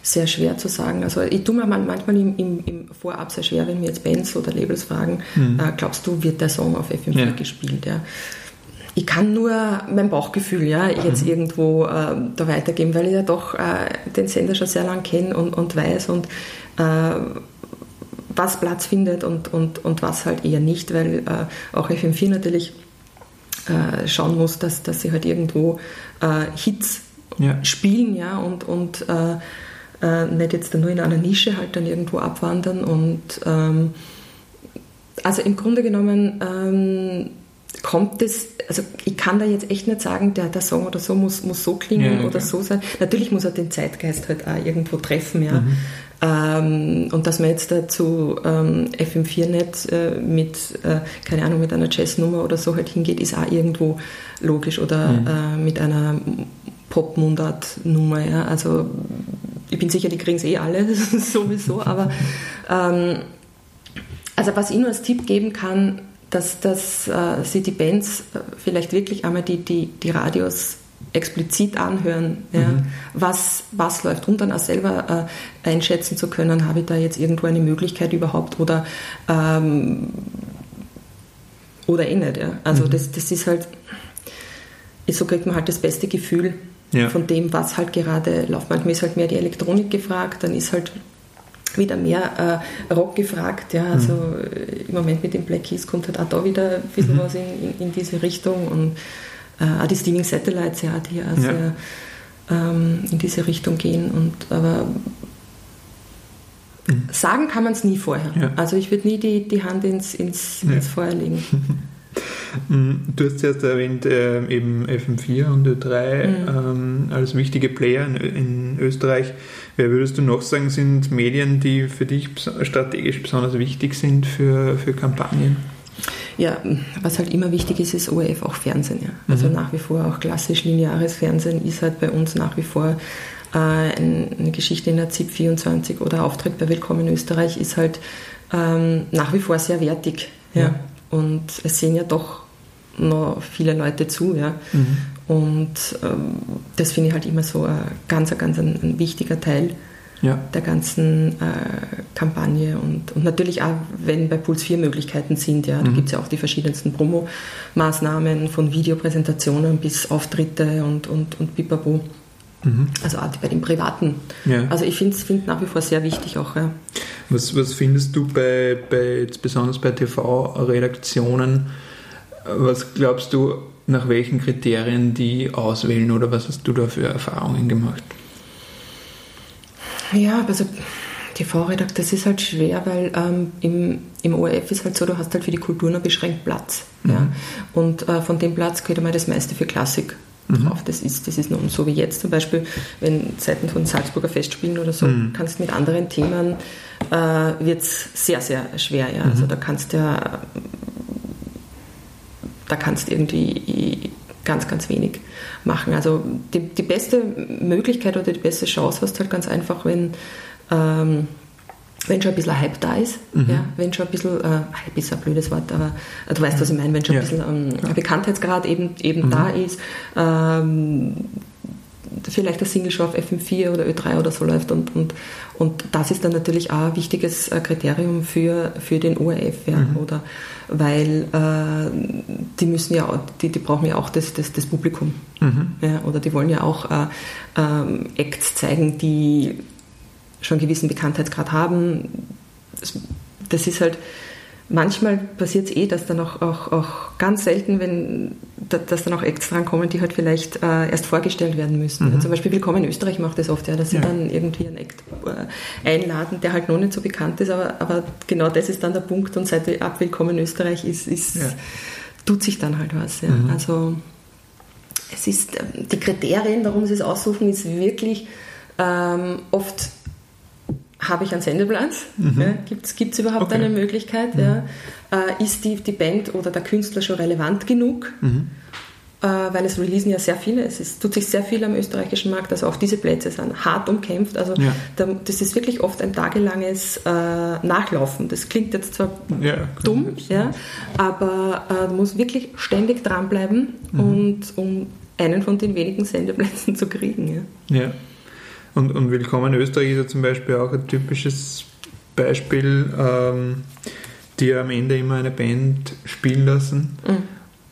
Speaker 2: sehr schwer zu sagen. Also ich tue mir manchmal im, im, im Vorab sehr schwer, wenn mir jetzt Bands oder Labels fragen, mhm. äh, glaubst du, wird der Song auf FM4 ja. gespielt? Ja. Ich kann nur mein Bauchgefühl ja, jetzt mhm. irgendwo äh, da weitergeben, weil ich ja doch äh, den Sender schon sehr lange kenne und, und weiß und äh, was Platz findet und, und, und was halt eher nicht, weil äh, auch FM4 natürlich äh, schauen muss, dass, dass sie halt irgendwo Hits ja. spielen ja, und, und äh, nicht jetzt nur in einer Nische halt dann irgendwo abwandern. Und ähm, also im Grunde genommen ähm, kommt es, also ich kann da jetzt echt nicht sagen, der, der Song oder so muss, muss so klingen ja, oder so sein. Natürlich muss er den Zeitgeist halt auch irgendwo treffen, ja. Mhm. Ähm, und dass man jetzt dazu ähm, FM4 nicht äh, mit, äh, keine Ahnung, mit einer Jazznummer oder so halt hingeht, ist auch irgendwo logisch oder mhm. äh, mit einer Pop-Mundart-Nummer, ja. Also ich bin sicher, die kriegen es eh alle <laughs> sowieso, aber ähm, also was ich nur als Tipp geben kann, dass, dass äh, sie die Bands äh, vielleicht wirklich einmal die, die, die Radios explizit anhören, ja, mhm. was, was läuft und dann auch selber äh, einschätzen zu können, habe ich da jetzt irgendwo eine Möglichkeit überhaupt oder, ähm, oder eh nicht. Ja. Also mhm. das, das ist halt, so kriegt man halt das beste Gefühl ja. von dem, was halt gerade läuft. Manchmal ist halt mehr die Elektronik gefragt, dann ist halt wieder mehr äh, Rock gefragt. Ja, also mhm. im Moment mit den Black Keys kommt halt auch da wieder ein bisschen mhm. was in, in, in, diese Richtung und äh, die Steaming Satellites, ja, die ja, ja. sehr ähm, in diese Richtung gehen. Und aber mhm. sagen kann man es nie vorher. Ja. Also ich würde nie die, die Hand ins, ins, ins Feuer legen. <laughs>
Speaker 1: Mm, du hast zuerst erwähnt, äh, eben FM4 und Ö3 mhm. ähm, als wichtige Player in, in, Österreich. Wer würdest du noch sagen, sind Medien, die für dich strategisch besonders wichtig sind für, für Kampagnen?
Speaker 2: Ja, was halt immer wichtig ist, ist ORF auch Fernsehen. Ja. Also mhm. nach wie vor auch klassisch lineares Fernsehen ist halt bei uns nach wie vor äh, eine Geschichte in der ZIP 24 oder Auftritt bei Willkommen in Österreich ist halt ähm, nach wie vor sehr wertig. Ja. ja. Und es sehen ja doch noch viele Leute zu. Ja. Mhm. Und ähm, das finde ich halt immer so ein ganz, ganz ein, ein wichtiger Teil ja. der ganzen äh, Kampagne. Und, und natürlich auch, wenn bei Puls 4 Möglichkeiten sind, ja, mhm. da gibt es ja auch die verschiedensten Promo-Maßnahmen von Videopräsentationen bis Auftritte und, und, und Pipapo. Mhm. Also auch bei den Privaten. Ja. Also ich finde es find nach wie vor sehr wichtig auch. Ja.
Speaker 1: Was, was findest du bei, bei besonders bei TV-Redaktionen, was glaubst du, nach welchen Kriterien die auswählen oder was hast du da für Erfahrungen gemacht?
Speaker 2: Ja, also TV-Redakteur, das ist halt schwer, weil ähm, im, im ORF ist halt so, du hast halt für die Kultur nur beschränkt Platz. Mhm. Ja? Und äh, von dem Platz geht einmal das meiste für Klassik mhm. drauf. Das ist, das ist nun so wie jetzt zum Beispiel, wenn Zeiten von Salzburger Festspielen oder so, mhm. kannst mit anderen Themen, äh, wird es sehr, sehr schwer. Ja? Also mhm. da kannst du ja, da kannst irgendwie ganz, ganz wenig machen. Also die, die beste Möglichkeit oder die beste Chance hast du halt ganz einfach, wenn ähm, wenn schon ein bisschen Hype da ist, mhm. ja, wenn schon ein bisschen, äh, Hype ist ein blödes Wort, aber äh, du weißt, was ich meine, wenn schon ja. ein bisschen ähm. Bekanntheitsgrad eben, eben mhm. da ist, ähm, vielleicht der Single schon auf FM4 oder Ö3 oder so läuft und, und, und das ist dann natürlich auch ein wichtiges äh, Kriterium für, für den ORF, ja, mhm. oder weil äh, die müssen ja, die, die brauchen ja auch das, das, das Publikum, mhm. ja, oder die wollen ja auch äh, ähm, Acts zeigen, die schon einen gewissen Bekanntheitsgrad haben. Das, das ist halt, manchmal passiert es eh, dass dann auch, auch, auch ganz selten, wenn dass dann auch Acts drankommen, die halt vielleicht äh, erst vorgestellt werden müssen. Mhm. Ja, zum Beispiel Willkommen in Österreich macht das oft, ja, dass sie ja. dann irgendwie einen Act äh, einladen, der halt noch nicht so bekannt ist, aber, aber genau das ist dann der Punkt und seit ab Willkommen in Österreich ist, ist ja. tut sich dann halt was. Mhm. Also es ist, ähm, die Kriterien, warum sie es aussuchen, ist wirklich ähm, oft habe ich einen Sendeplatz? Mhm. Ja, Gibt es überhaupt okay. eine Möglichkeit? Mhm. Ja? Äh, ist die, die Band oder der Künstler schon relevant genug? Mhm. Äh, weil es releasen ja sehr viele, es ist, tut sich sehr viel am österreichischen Markt, also auch diese Plätze sind hart umkämpft. Also ja. da, das ist wirklich oft ein tagelanges äh, Nachlaufen. Das klingt jetzt zwar dumm, ja, aber äh, du musst wirklich ständig dranbleiben mhm. und um einen von den wenigen Sendeplätzen <laughs> zu kriegen.
Speaker 1: Ja. Ja. Und, und Willkommen Österreich ist ja zum Beispiel auch ein typisches Beispiel, ähm, die am Ende immer eine Band spielen lassen. Mhm.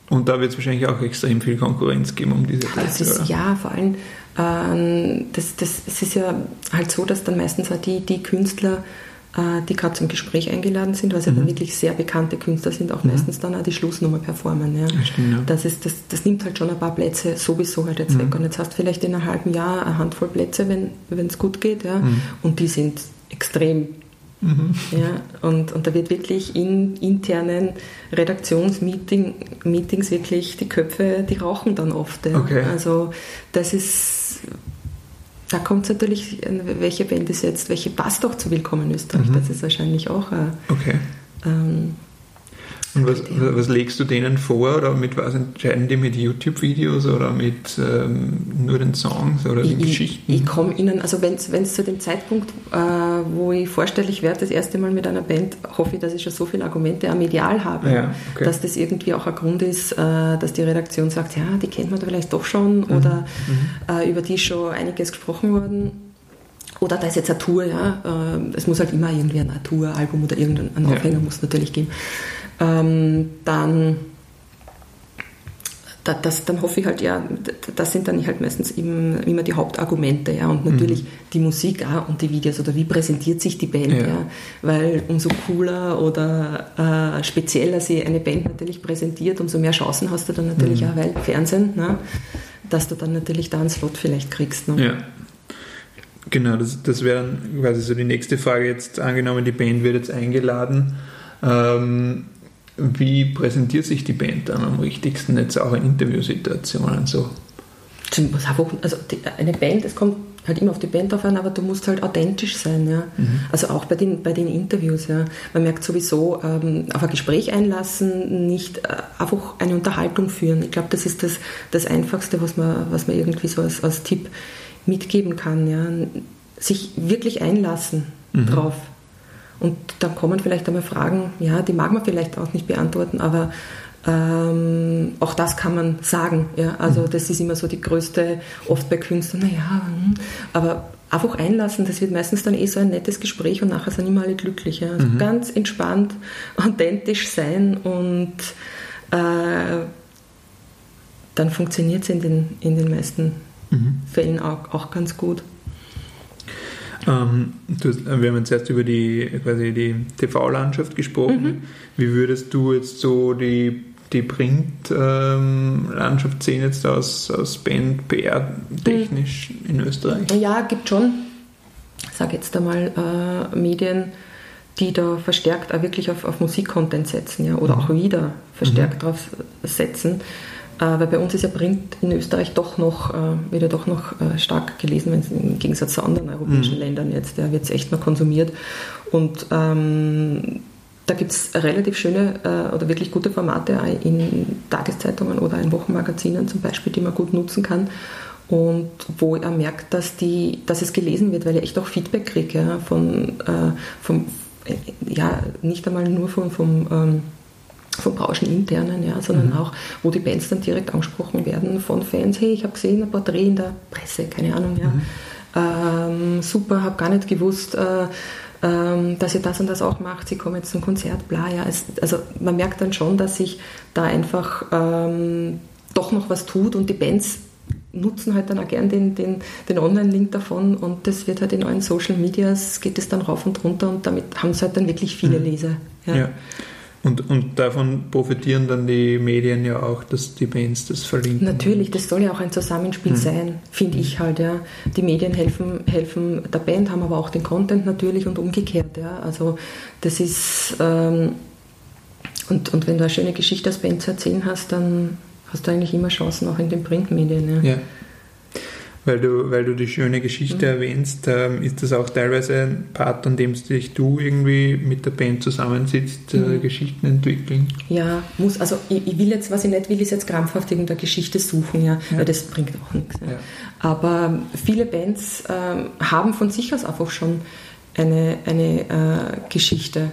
Speaker 1: Und da wird es wahrscheinlich auch extrem viel Konkurrenz geben um diese
Speaker 2: Plätze. Das ist, ja, vor allem, ähm, das, das, es ist ja halt so, dass dann meistens auch die, die Künstler die gerade zum Gespräch eingeladen sind, weil sie mhm. dann wirklich sehr bekannte Künstler sind, auch mhm. meistens dann auch die Schlussnummer performen. Ja. Das, stimmt, ja. Das, ist, das, das nimmt halt schon ein paar Plätze sowieso halt jetzt mhm. weg. Und jetzt hast du vielleicht in einem halben Jahr eine Handvoll Plätze, wenn es gut geht, ja. Mhm. Und die sind extrem Mhm. Ja, und, und da wird wirklich in internen Redaktionsmeetings wirklich die Köpfe, die rauchen dann oft. Ja. Okay. Also das ist da kommt es natürlich, welche Band ist jetzt, welche passt auch zu Willkommen Österreich. Mhm. Das ist wahrscheinlich auch. Äh,
Speaker 1: okay. Ähm, und was, was, legst du denen vor oder mit was entscheiden die mit YouTube-Videos oder mit ähm, nur den Songs oder den
Speaker 2: ich,
Speaker 1: Geschichten?
Speaker 2: Ich, ich komme ihnen, also wenn es zu dem Zeitpunkt, äh, wo ich vorstellig werde, das erste Mal mit einer Band, hoffe ich, dass ich schon so viele Argumente am Medial habe, ja, okay. dass das irgendwie auch ein Grund ist, äh, dass die Redaktion sagt, ja, die kennt man da vielleicht doch schon mhm. oder mhm. Äh, über die schon einiges gesprochen worden. Oder da ist jetzt eine Tour, ja. Äh, es muss halt immer irgendwie ein Tour-Album oder irgendein ja. Aufhänger muss natürlich geben ähm, dann, da, das, dann hoffe ich halt, ja, das sind dann halt meistens eben, immer die Hauptargumente, ja, und natürlich mhm. die Musik auch und die Videos oder wie präsentiert sich die Band, ja, ja weil umso cooler oder äh, spezieller sie eine Band natürlich präsentiert, umso mehr Chancen hast du dann natürlich mhm. auch, weil Fernsehen, ne, dass du dann natürlich da einen Slot vielleicht kriegst. Ne?
Speaker 1: Ja. Genau, das, das wäre dann quasi so die nächste Frage. Jetzt angenommen, die Band wird jetzt eingeladen. Ähm, wie präsentiert sich die Band dann am richtigsten jetzt auch in Interviewsituationen so?
Speaker 2: Also eine Band, es kommt halt immer auf die Band drauf an, aber du musst halt authentisch sein, ja. Mhm. Also auch bei den, bei den Interviews, ja. Man merkt sowieso, ähm, auf ein Gespräch einlassen, nicht äh, einfach eine Unterhaltung führen. Ich glaube, das ist das, das Einfachste, was man, was man irgendwie so als, als Tipp mitgeben kann, ja. Sich wirklich einlassen mhm. drauf. Und dann kommen vielleicht einmal Fragen, ja, die mag man vielleicht auch nicht beantworten, aber ähm, auch das kann man sagen. Ja? Also mhm. das ist immer so die größte, oft bei Künstlern, naja, hm, aber einfach einlassen, das wird meistens dann eh so ein nettes Gespräch und nachher sind immer alle glücklich. Ja? Also mhm. ganz entspannt, authentisch sein und äh, dann funktioniert es in den, in den meisten mhm. Fällen auch, auch ganz gut.
Speaker 1: Ähm, du, wir haben jetzt erst über die, quasi die TV-Landschaft gesprochen. Mhm. Wie würdest du jetzt so die die Print-Landschaft sehen jetzt aus, aus Band, PR-technisch mhm. in Österreich?
Speaker 2: Ja, gibt schon, sage jetzt einmal, äh, Medien, die da verstärkt auch wirklich auf, auf Musikcontent setzen ja, oder mhm. auch wieder verstärkt mhm. darauf setzen. Äh, weil bei uns ist ja Print in Österreich doch noch, äh, wird ja doch noch äh, stark gelesen, wenn es im Gegensatz zu anderen europäischen mhm. Ländern jetzt, da wird es echt noch konsumiert. Und ähm, da gibt es relativ schöne äh, oder wirklich gute Formate in Tageszeitungen oder in Wochenmagazinen zum Beispiel, die man gut nutzen kann. Und wo er merkt, dass, die, dass es gelesen wird, weil ich echt auch Feedback kriege ja, von, äh, vom, ja, nicht einmal nur vom, vom ähm, von brancheninternen, ja, sondern mhm. auch, wo die Bands dann direkt angesprochen werden von Fans, hey, ich habe gesehen, ein Porträt in der Presse, keine Ahnung, ja. Mhm. Ähm, super, habe gar nicht gewusst, äh, ähm, dass ihr das und das auch macht, sie kommen jetzt zum Konzert, bla, ja. Es, also man merkt dann schon, dass sich da einfach ähm, doch noch was tut und die Bands nutzen halt dann auch gern den, den, den Online-Link davon und das wird halt in allen Social Medias, geht es dann rauf und runter und damit haben sie halt dann wirklich viele mhm. Leser.
Speaker 1: Ja. ja. Und, und davon profitieren dann die Medien ja auch, dass die Bands das verlinken.
Speaker 2: Natürlich, das soll ja auch ein Zusammenspiel hm. sein, finde ich halt. Ja. Die Medien helfen, helfen der Band, haben aber auch den Content natürlich und umgekehrt. Ja. Also das ist, ähm, und, und wenn du eine schöne Geschichte als Band zu erzählen hast, dann hast du eigentlich immer Chancen auch in den Printmedien.
Speaker 1: Ja. ja weil du, weil du die schöne Geschichte mhm. erwähnst, ähm, ist das auch teilweise ein Part, an dem sich du irgendwie mit der Band zusammensitzt, äh, mhm. Geschichten entwickeln?
Speaker 2: Ja, muss, also ich, ich, will jetzt, was ich nicht will, ist jetzt krampfhaft irgendeine Geschichte suchen, ja, ja. weil das bringt auch nichts. Ja. Ja. Aber viele Bands ähm, haben von sich aus einfach schon eine, eine äh, Geschichte.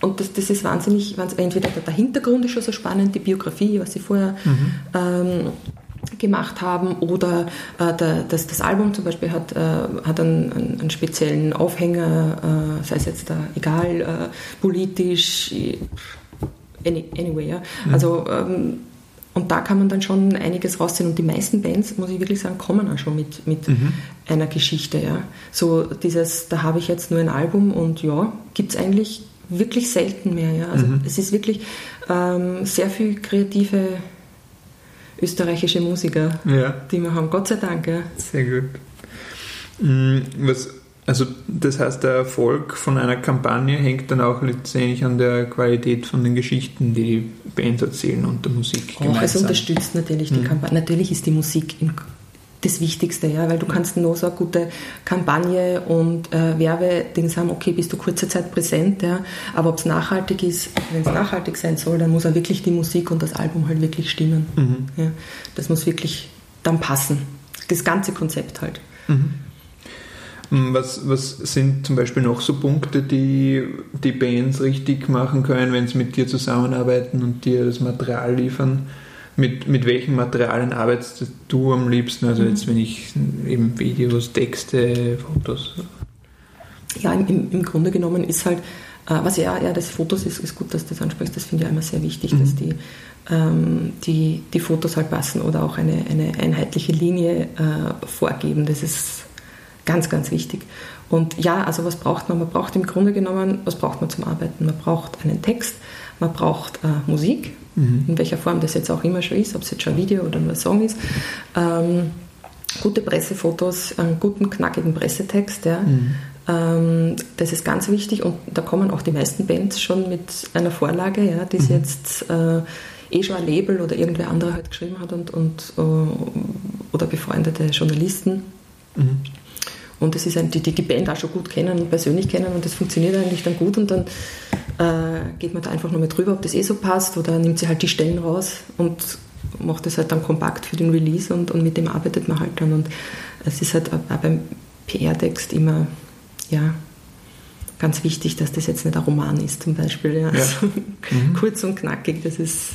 Speaker 2: Und das, das ist wahnsinnig, entweder der Hintergrund ist schon so spannend, die Biografie, was sie vorher mhm. ähm, gemacht haben oder äh, der, das, das Album zum Beispiel hat, äh, hat einen, einen, speziellen Aufhänger, äh, sei es jetzt da egal, äh, politisch, any, anyway. Ja. Mhm. Also ähm, und da kann man dann schon einiges rausziehen. Und die meisten Bands, muss ich wirklich sagen, kommen auch schon mit, mit mhm. einer Geschichte. Ja. So dieses, da habe ich jetzt nur ein Album und ja, gibt es eigentlich wirklich selten mehr. Ja. Also mhm. es ist wirklich ähm, sehr viel kreative österreichische Musiker, ja. die wir haben. Gott sei Dank. Ja.
Speaker 1: Sehr gut. Mm, was, also das heißt, der Erfolg von einer Kampagne hängt dann auch letztendlich an der Qualität von den Geschichten, die die Bands erzählen und der Musik.
Speaker 2: Auch es unterstützt natürlich die mhm. Kampagne. Natürlich ist die Musik in das Wichtigste, ja, weil du kannst nur so eine gute Kampagne und äh, Werbedings haben, okay, bist du kurze Zeit präsent, ja, aber ob es nachhaltig ist, wenn es nachhaltig sein soll, dann muss auch wirklich die Musik und das Album halt wirklich stimmen. Mhm. Ja. Das muss wirklich dann passen. Das ganze Konzept halt. Mhm.
Speaker 1: Was, was sind zum Beispiel noch so Punkte, die die Bands richtig machen können, wenn sie mit dir zusammenarbeiten und dir das Material liefern? Mit, mit welchen Materialien arbeitest du am liebsten? Also jetzt, wenn ich eben Videos, Texte, Fotos.
Speaker 2: Ja, im, im Grunde genommen ist halt, äh, was ja eher das Fotos ist, ist gut, dass du das ansprichst, das finde ich immer sehr wichtig, mhm. dass die, ähm, die, die Fotos halt passen oder auch eine, eine einheitliche Linie äh, vorgeben. Das ist ganz, ganz wichtig. Und ja, also was braucht man? Man braucht im Grunde genommen, was braucht man zum Arbeiten? Man braucht einen Text, man braucht äh, Musik, mhm. in welcher Form das jetzt auch immer schon ist, ob es jetzt schon ein Video oder nur ein Song ist. Ähm, gute Pressefotos, einen guten, knackigen Pressetext. Ja. Mhm. Ähm, das ist ganz wichtig und da kommen auch die meisten Bands schon mit einer Vorlage, ja, die mhm. jetzt äh, eh schon ein Label oder irgendwer andere halt geschrieben hat und, und uh, oder befreundete Journalisten. Mhm. Und das ist ein, die, die die Band auch schon gut kennen und persönlich kennen und das funktioniert eigentlich dann gut und dann äh, geht man da einfach nochmal drüber, ob das eh so passt oder nimmt sie halt die Stellen raus und macht das halt dann kompakt für den Release und, und mit dem arbeitet man halt dann. Und es ist halt auch beim PR-Text immer, ja, ganz wichtig, dass das jetzt nicht ein Roman ist zum Beispiel. Ja. ja. Also, <laughs> mhm. Kurz und knackig, das ist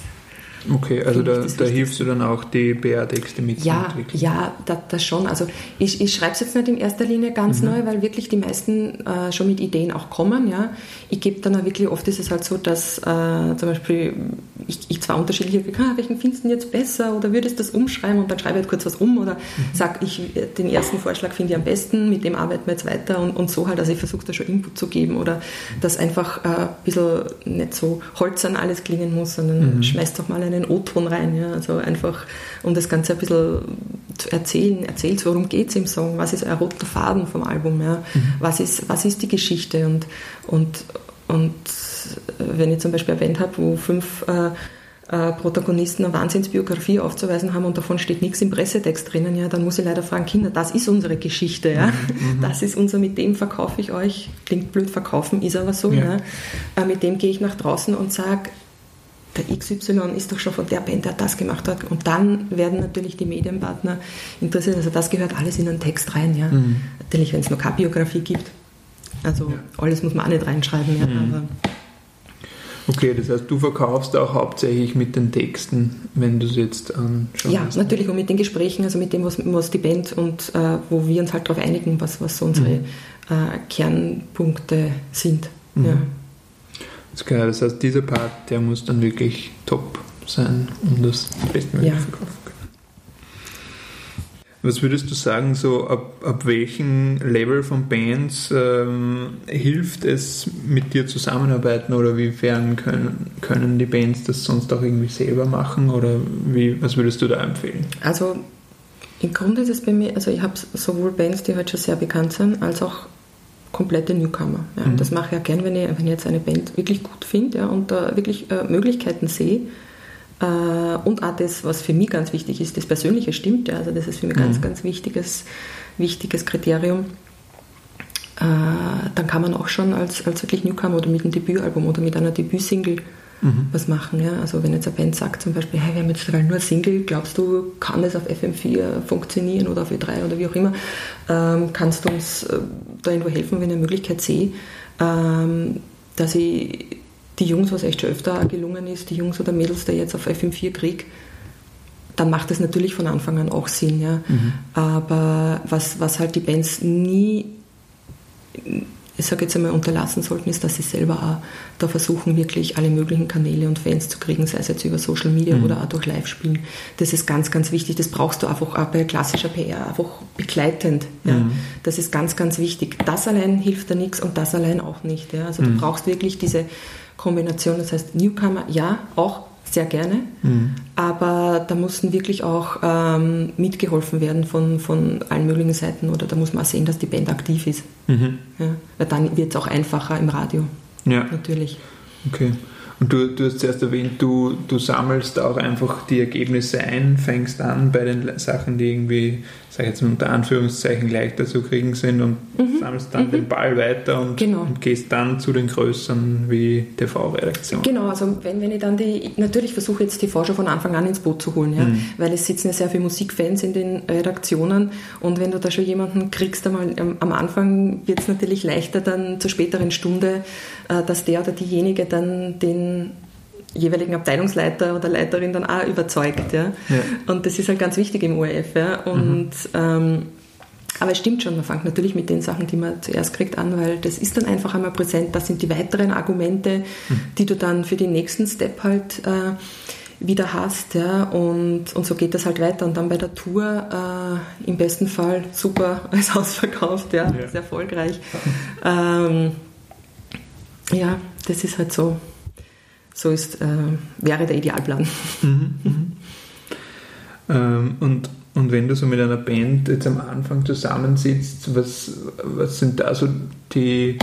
Speaker 1: Okay, also da, da hilfst du dann auch, die BR-Texte
Speaker 2: mitzuentwickeln? Ja, ja das, das schon. Also ich, ich schreibe es jetzt nicht in erster Linie ganz mhm. neu, weil wirklich die meisten äh, schon mit Ideen auch kommen. Ja. Ich gebe dann auch wirklich, oft ist es halt so, dass äh, zum Beispiel ich, ich zwar unterschiedliche, ah, welchen findest du jetzt besser oder würdest du das umschreiben und dann schreibe ich halt kurz was um oder mhm. sage, ich, den ersten Vorschlag finde ich am besten, mit dem arbeiten wir jetzt weiter und, und so halt. Also ich versuche da schon Input zu geben oder dass einfach äh, ein bisschen nicht so holzern alles klingen muss, sondern mhm. schmeißt doch mal einen O-Ton rein. Ja? Also einfach, um das Ganze ein bisschen zu erzählen, erzählt, worum geht es im Song, was ist ein roter Faden vom Album, ja? Mhm. was, ist, was ist die Geschichte und, und, und wenn ich zum Beispiel eine Band habe, wo fünf äh, äh, Protagonisten eine Wahnsinnsbiografie aufzuweisen haben und davon steht nichts im Pressetext drinnen, ja, dann muss ich leider fragen, Kinder, das ist unsere Geschichte, ja. Mhm. Das ist unser, mit dem verkaufe ich euch, klingt blöd, verkaufen ist aber so, ja. ja. Äh, mit dem gehe ich nach draußen und sage, der XY ist doch schon von der Band, der das gemacht hat. Und dann werden natürlich die Medienpartner interessiert. Also das gehört alles in einen Text rein. Ja. Mhm. Natürlich, wenn es noch keine Biografie gibt. Also ja. alles muss man auch nicht reinschreiben. Ja, mhm.
Speaker 1: Okay, das heißt, du verkaufst auch hauptsächlich mit den Texten, wenn du es jetzt anschaust.
Speaker 2: Ja, natürlich und mit den Gesprächen, also mit dem, was, was die Band und äh, wo wir uns halt darauf einigen, was, was so unsere mhm. äh, Kernpunkte sind. Mhm. Ja.
Speaker 1: Das, klar, das heißt, dieser Part, der muss dann wirklich top sein, um das bestmöglich ja. verkaufen zu können. Was würdest du sagen, so ab, ab welchem Level von Bands ähm, hilft es, mit dir zusammenarbeiten oder wiefern können, können die Bands das sonst auch irgendwie selber machen oder wie, was würdest du da empfehlen?
Speaker 2: Also im Grunde ist es bei mir, also ich habe sowohl Bands, die halt schon sehr bekannt sind, als auch komplette Newcomer. Ja. Mhm. Das mache ich ja gern, wenn ich, wenn ich jetzt eine Band wirklich gut finde ja, und da wirklich äh, Möglichkeiten sehe. Äh, und auch das, was für mich ganz wichtig ist, das Persönliche stimmt. Ja. Also das ist für mich mhm. ganz, ganz wichtiges, wichtiges Kriterium. Äh, dann kann man auch schon als, als wirklich Newcomer oder mit einem Debütalbum oder mit einer Debütsingle mhm. was machen. Ja? Also wenn jetzt eine Band sagt zum Beispiel, hey, wir haben jetzt nur Single, glaubst du, kann das auf FM4 funktionieren oder auf E3 oder wie auch immer, ähm, kannst du uns äh, da irgendwo helfen, wenn ich eine Möglichkeit sehe, ähm, dass ich die Jungs, was echt schon öfter gelungen ist, die Jungs oder Mädels, die jetzt auf FM4 kriege, dann macht es natürlich von Anfang an auch Sinn. Ja? Mhm. Aber was, was halt die Bands nie ich sage jetzt einmal, unterlassen sollten, ist, dass sie selber auch da versuchen, wirklich alle möglichen Kanäle und Fans zu kriegen, sei es jetzt über Social Media mhm. oder auch durch Live-Spielen. Das ist ganz, ganz wichtig. Das brauchst du einfach auch bei klassischer PR, einfach begleitend. Ja. Mhm. Das ist ganz, ganz wichtig. Das allein hilft da nichts und das allein auch nicht. Ja. Also mhm. du brauchst wirklich diese Kombination, das heißt Newcomer, ja, auch sehr gerne. Mhm. Aber da mussten wirklich auch ähm, mitgeholfen werden von, von allen möglichen Seiten oder da muss man auch sehen, dass die Band aktiv ist. Mhm. Ja, weil dann wird es auch einfacher im Radio. Ja. Natürlich.
Speaker 1: Okay. Und du, du hast zuerst erwähnt, du, du sammelst auch einfach die Ergebnisse ein, fängst an bei den Sachen, die irgendwie sage jetzt unter Anführungszeichen leichter zu kriegen sind und mhm. sammelst dann mhm. den Ball weiter und, genau. und, gehst dann zu den größeren wie TV-Redaktionen.
Speaker 2: Genau, also wenn, wenn ich dann die, natürlich versuche jetzt TV schon von Anfang an ins Boot zu holen, ja, mhm. weil es sitzen ja sehr viele Musikfans in den Redaktionen und wenn du da schon jemanden kriegst, einmal am Anfang wird es natürlich leichter dann zur späteren Stunde, äh, dass der oder diejenige dann den jeweiligen Abteilungsleiter oder Leiterin dann auch überzeugt. Ja? ja. Und das ist halt ganz wichtig im ORF. Ja? Und, mhm. ähm, aber es stimmt schon, man fängt natürlich mit den Sachen, die man zuerst kriegt, an, weil das ist dann einfach einmal präsent. Das sind die weiteren Argumente, mhm. die du dann für den nächsten Step halt äh, wieder hast. Ja? Und, und so geht das halt weiter. Und dann bei der Tour äh, im besten Fall super <laughs> als ausverkauft, ja, ja. sehr erfolgreich. Ähm, ja, das ist halt so so ist, äh, wäre der Idealplan. Mhm,
Speaker 1: mhm. Ähm, und, und wenn du so mit einer Band jetzt am Anfang zusammensitzt, was, was sind da so die,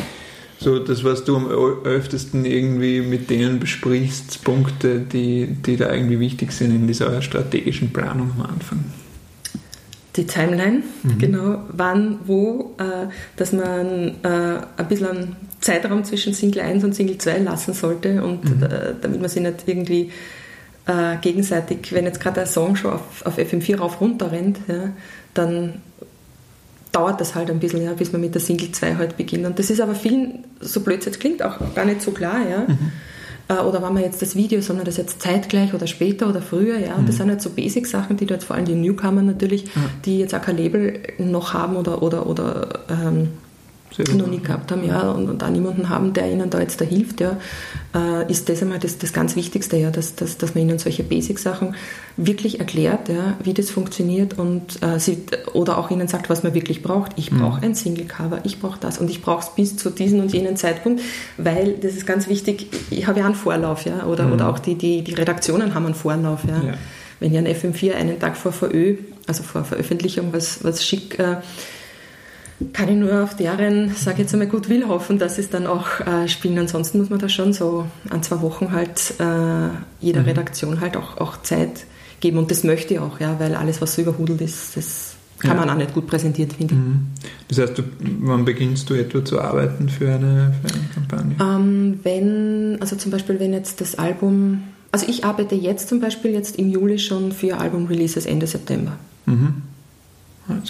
Speaker 1: so das, was du am öftesten irgendwie mit denen besprichst, Punkte, die, die da irgendwie wichtig sind in dieser strategischen Planung am Anfang?
Speaker 2: die Timeline, mhm. genau wann, wo, äh, dass man äh, ein bisschen Zeitraum zwischen Single 1 und Single 2 lassen sollte und mhm. äh, damit man sich nicht irgendwie äh, gegenseitig, wenn jetzt gerade ein Song schon auf, auf FM4 rauf runter rennt, ja, dann dauert das halt ein bisschen, ja, bis man mit der Single 2 halt beginnt. Und das ist aber vielen, so blöd es jetzt klingt, auch gar nicht so klar. Ja. Mhm. Äh, oder wann wir jetzt das Video, wir das jetzt zeitgleich oder später oder früher? Ja, mhm. das sind halt so Basic-Sachen, die dort vor allem die Newcomer natürlich, die jetzt auch kein Label noch haben oder, oder, oder ähm, noch nie gehabt haben, ja, und, und auch niemanden haben, der ihnen da jetzt da hilft, ja, äh, ist das einmal das, das ganz Wichtigste, ja, dass, dass, dass man ihnen solche Basic-Sachen wirklich erklärt, ja, wie das funktioniert und äh, sie, oder auch ihnen sagt, was man wirklich braucht. Ich brauche mhm. ein Single-Cover, ich brauche das und ich brauche es bis zu diesem und jenen Zeitpunkt, weil das ist ganz wichtig, ich habe ja einen Vorlauf, ja, oder, mhm. oder auch die, die, die Redaktionen haben einen Vorlauf, ja. ja. Wenn ja ein FM4 einen Tag vor VÖ, also vor Veröffentlichung, was, was schick äh, kann ich nur auf deren, sage ich jetzt einmal, gut will hoffen, dass sie es dann auch äh, spielen. Ansonsten muss man da schon so an zwei Wochen halt äh, jeder mhm. Redaktion halt auch, auch Zeit geben. Und das möchte ich auch, ja, weil alles, was so überhudelt ist, das kann ja. man auch nicht gut präsentieren, finde ich. Mhm.
Speaker 1: Das heißt, du, wann beginnst du etwa zu arbeiten für eine, für eine Kampagne?
Speaker 2: Ähm, wenn, also zum Beispiel, wenn jetzt das Album, also ich arbeite jetzt zum Beispiel jetzt im Juli schon für Album-Releases Ende September. Mhm.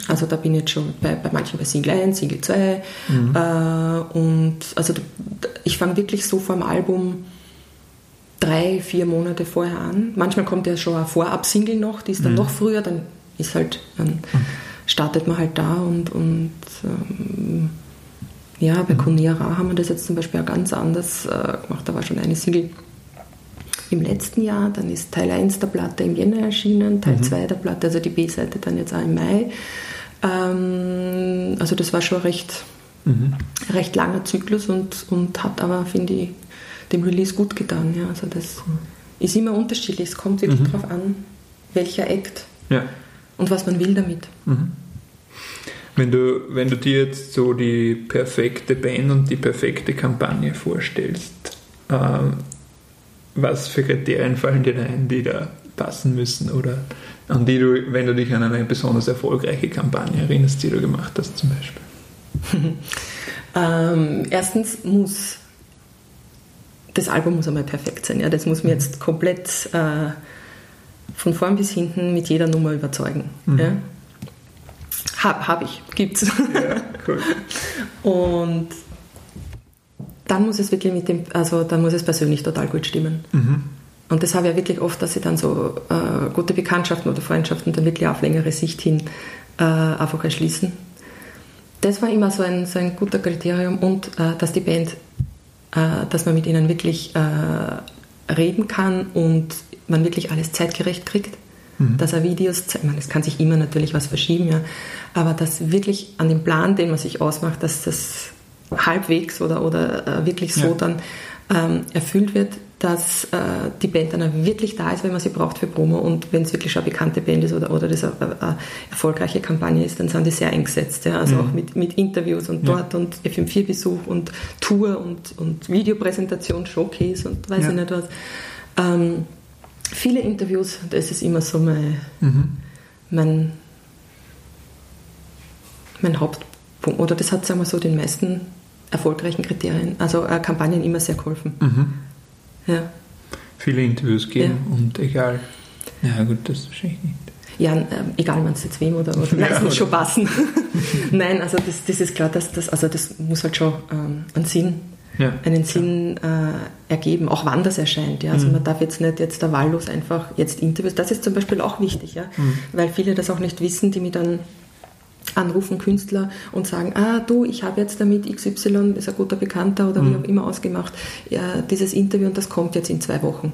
Speaker 2: Also da bin ich jetzt schon bei, bei manchen bei Single 1, Single 2. Mhm. Äh, und also ich fange wirklich so vor dem Album drei, vier Monate vorher an. Manchmal kommt ja schon ein Vorab-Single noch, die ist dann mhm. noch früher, dann ist halt, dann mhm. startet man halt da und, und ähm, ja, bei mhm. haben wir das jetzt zum Beispiel auch ganz anders äh, gemacht. Da war schon eine Single im letzten Jahr, dann ist Teil 1 der Platte im Jänner erschienen, Teil mhm. 2 der Platte, also die B-Seite dann jetzt auch im Mai. Ähm, also das war schon recht, mhm. recht langer Zyklus und, und hat aber, finde ich, dem Release gut getan. Ja. Also das cool. ist immer unterschiedlich. Es kommt wirklich mhm. darauf an, welcher Act ja. und was man will damit.
Speaker 1: Mhm. Wenn du, wenn du dir jetzt so die perfekte Band und die perfekte Kampagne vorstellst, äh, was für Kriterien fallen dir ein, die da passen müssen oder an die du, wenn du dich an eine besonders erfolgreiche Kampagne erinnerst, die du gemacht hast zum Beispiel? <laughs>
Speaker 2: ähm, erstens muss das Album muss einmal perfekt sein. Ja? Das muss mir mhm. jetzt komplett äh, von vorn bis hinten mit jeder Nummer überzeugen. Mhm. Ja? Habe hab ich, gibt's. Ja, cool. <laughs> Und dann muss es wirklich mit dem, also dann muss es persönlich total gut stimmen. Mhm. Und das habe ich ja wirklich oft, dass ich dann so äh, gute Bekanntschaften oder Freundschaften dann wirklich auf längere Sicht hin äh, einfach erschließen. Das war immer so ein, so ein guter Kriterium und äh, dass die Band, äh, dass man mit ihnen wirklich äh, reden kann und man wirklich alles zeitgerecht kriegt. Mhm. Dass er Videos, ich meine, es kann sich immer natürlich was verschieben, ja, aber dass wirklich an dem Plan, den man sich ausmacht, dass das halbwegs oder, oder äh, wirklich so ja. dann ähm, erfüllt wird, dass äh, die Band dann wirklich da ist, wenn man sie braucht für Promo und wenn es wirklich eine bekannte Band ist oder, oder das eine, eine erfolgreiche Kampagne ist, dann sind die sehr eingesetzt. Ja? Also mhm. auch mit, mit Interviews und dort ja. und FM4-Besuch und Tour und, und Videopräsentation, Showcase und weiß ja. ich nicht was. Ähm, viele Interviews, das ist immer so mein, mhm. mein, mein Hauptpunkt. Oder das hat, sagen wir so, den meisten erfolgreichen Kriterien, also äh, Kampagnen immer sehr geholfen. Mhm.
Speaker 1: Ja. Viele Interviews geben ja. und egal. Ja, gut, das wahrscheinlich nicht.
Speaker 2: Ja, äh, egal, man es jetzt wem oder, oder nein, es muss schon passen. <laughs> nein, also das, das ist klar, dass das, also das muss halt schon ähm, einen Sinn, ja, einen Sinn äh, ergeben, auch wann das erscheint. Ja? Also mhm. man darf jetzt nicht jetzt da wahllos einfach jetzt Interviews, das ist zum Beispiel auch wichtig, ja? Mhm. weil viele das auch nicht wissen, die mir dann anrufen Künstler und sagen, ah du, ich habe jetzt damit XY, ist ein guter Bekannter oder mhm. wie auch immer ausgemacht, ja, dieses Interview und das kommt jetzt in zwei Wochen.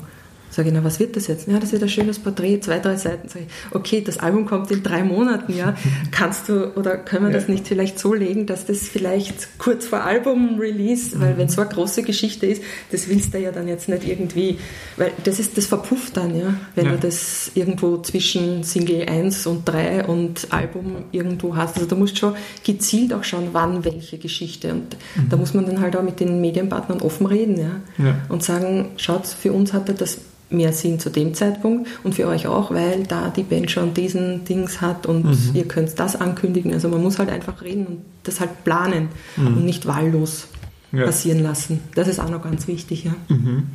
Speaker 2: Sage ich, na, was wird das jetzt? Ja, das wird ein schönes Porträt, zwei, drei Seiten. Sag ich, okay, das Album kommt in drei Monaten, ja. <laughs> Kannst du oder können wir ja. das nicht vielleicht so legen, dass das vielleicht kurz vor Album-Release, weil mhm. wenn so eine große Geschichte ist, das willst du ja dann jetzt nicht irgendwie, weil das ist, das verpufft dann, ja, wenn ja. du das irgendwo zwischen Single 1 und 3 und Album irgendwo hast. Also da musst du schon gezielt auch schauen, wann welche Geschichte. Und mhm. da muss man dann halt auch mit den Medienpartnern offen reden, ja. ja. Und sagen, schaut, für uns hat er das mehr Sinn zu dem Zeitpunkt und für euch auch, weil da die Band schon diesen Dings hat und mhm. ihr könnt das ankündigen. Also man muss halt einfach reden und das halt planen mhm. und nicht wahllos ja. passieren lassen. Das ist auch noch ganz wichtig, ja. Mhm.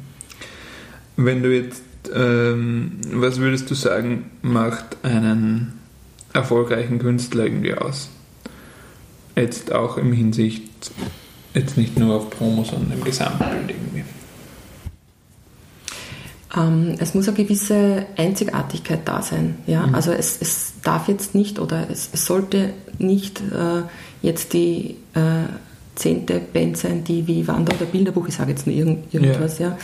Speaker 1: Wenn du jetzt, ähm, was würdest du sagen, macht einen erfolgreichen Künstler irgendwie aus? Jetzt auch im Hinsicht, jetzt nicht nur auf Promo, sondern im Gesamtbild irgendwie.
Speaker 2: Ähm, es muss eine gewisse Einzigartigkeit da sein. Ja? Mhm. Also es, es darf jetzt nicht oder es, es sollte nicht äh, jetzt die äh, zehnte Band sein, die wie Wander oder Bilderbuch, ich sage jetzt nur irgend, irgendwas, ja. ja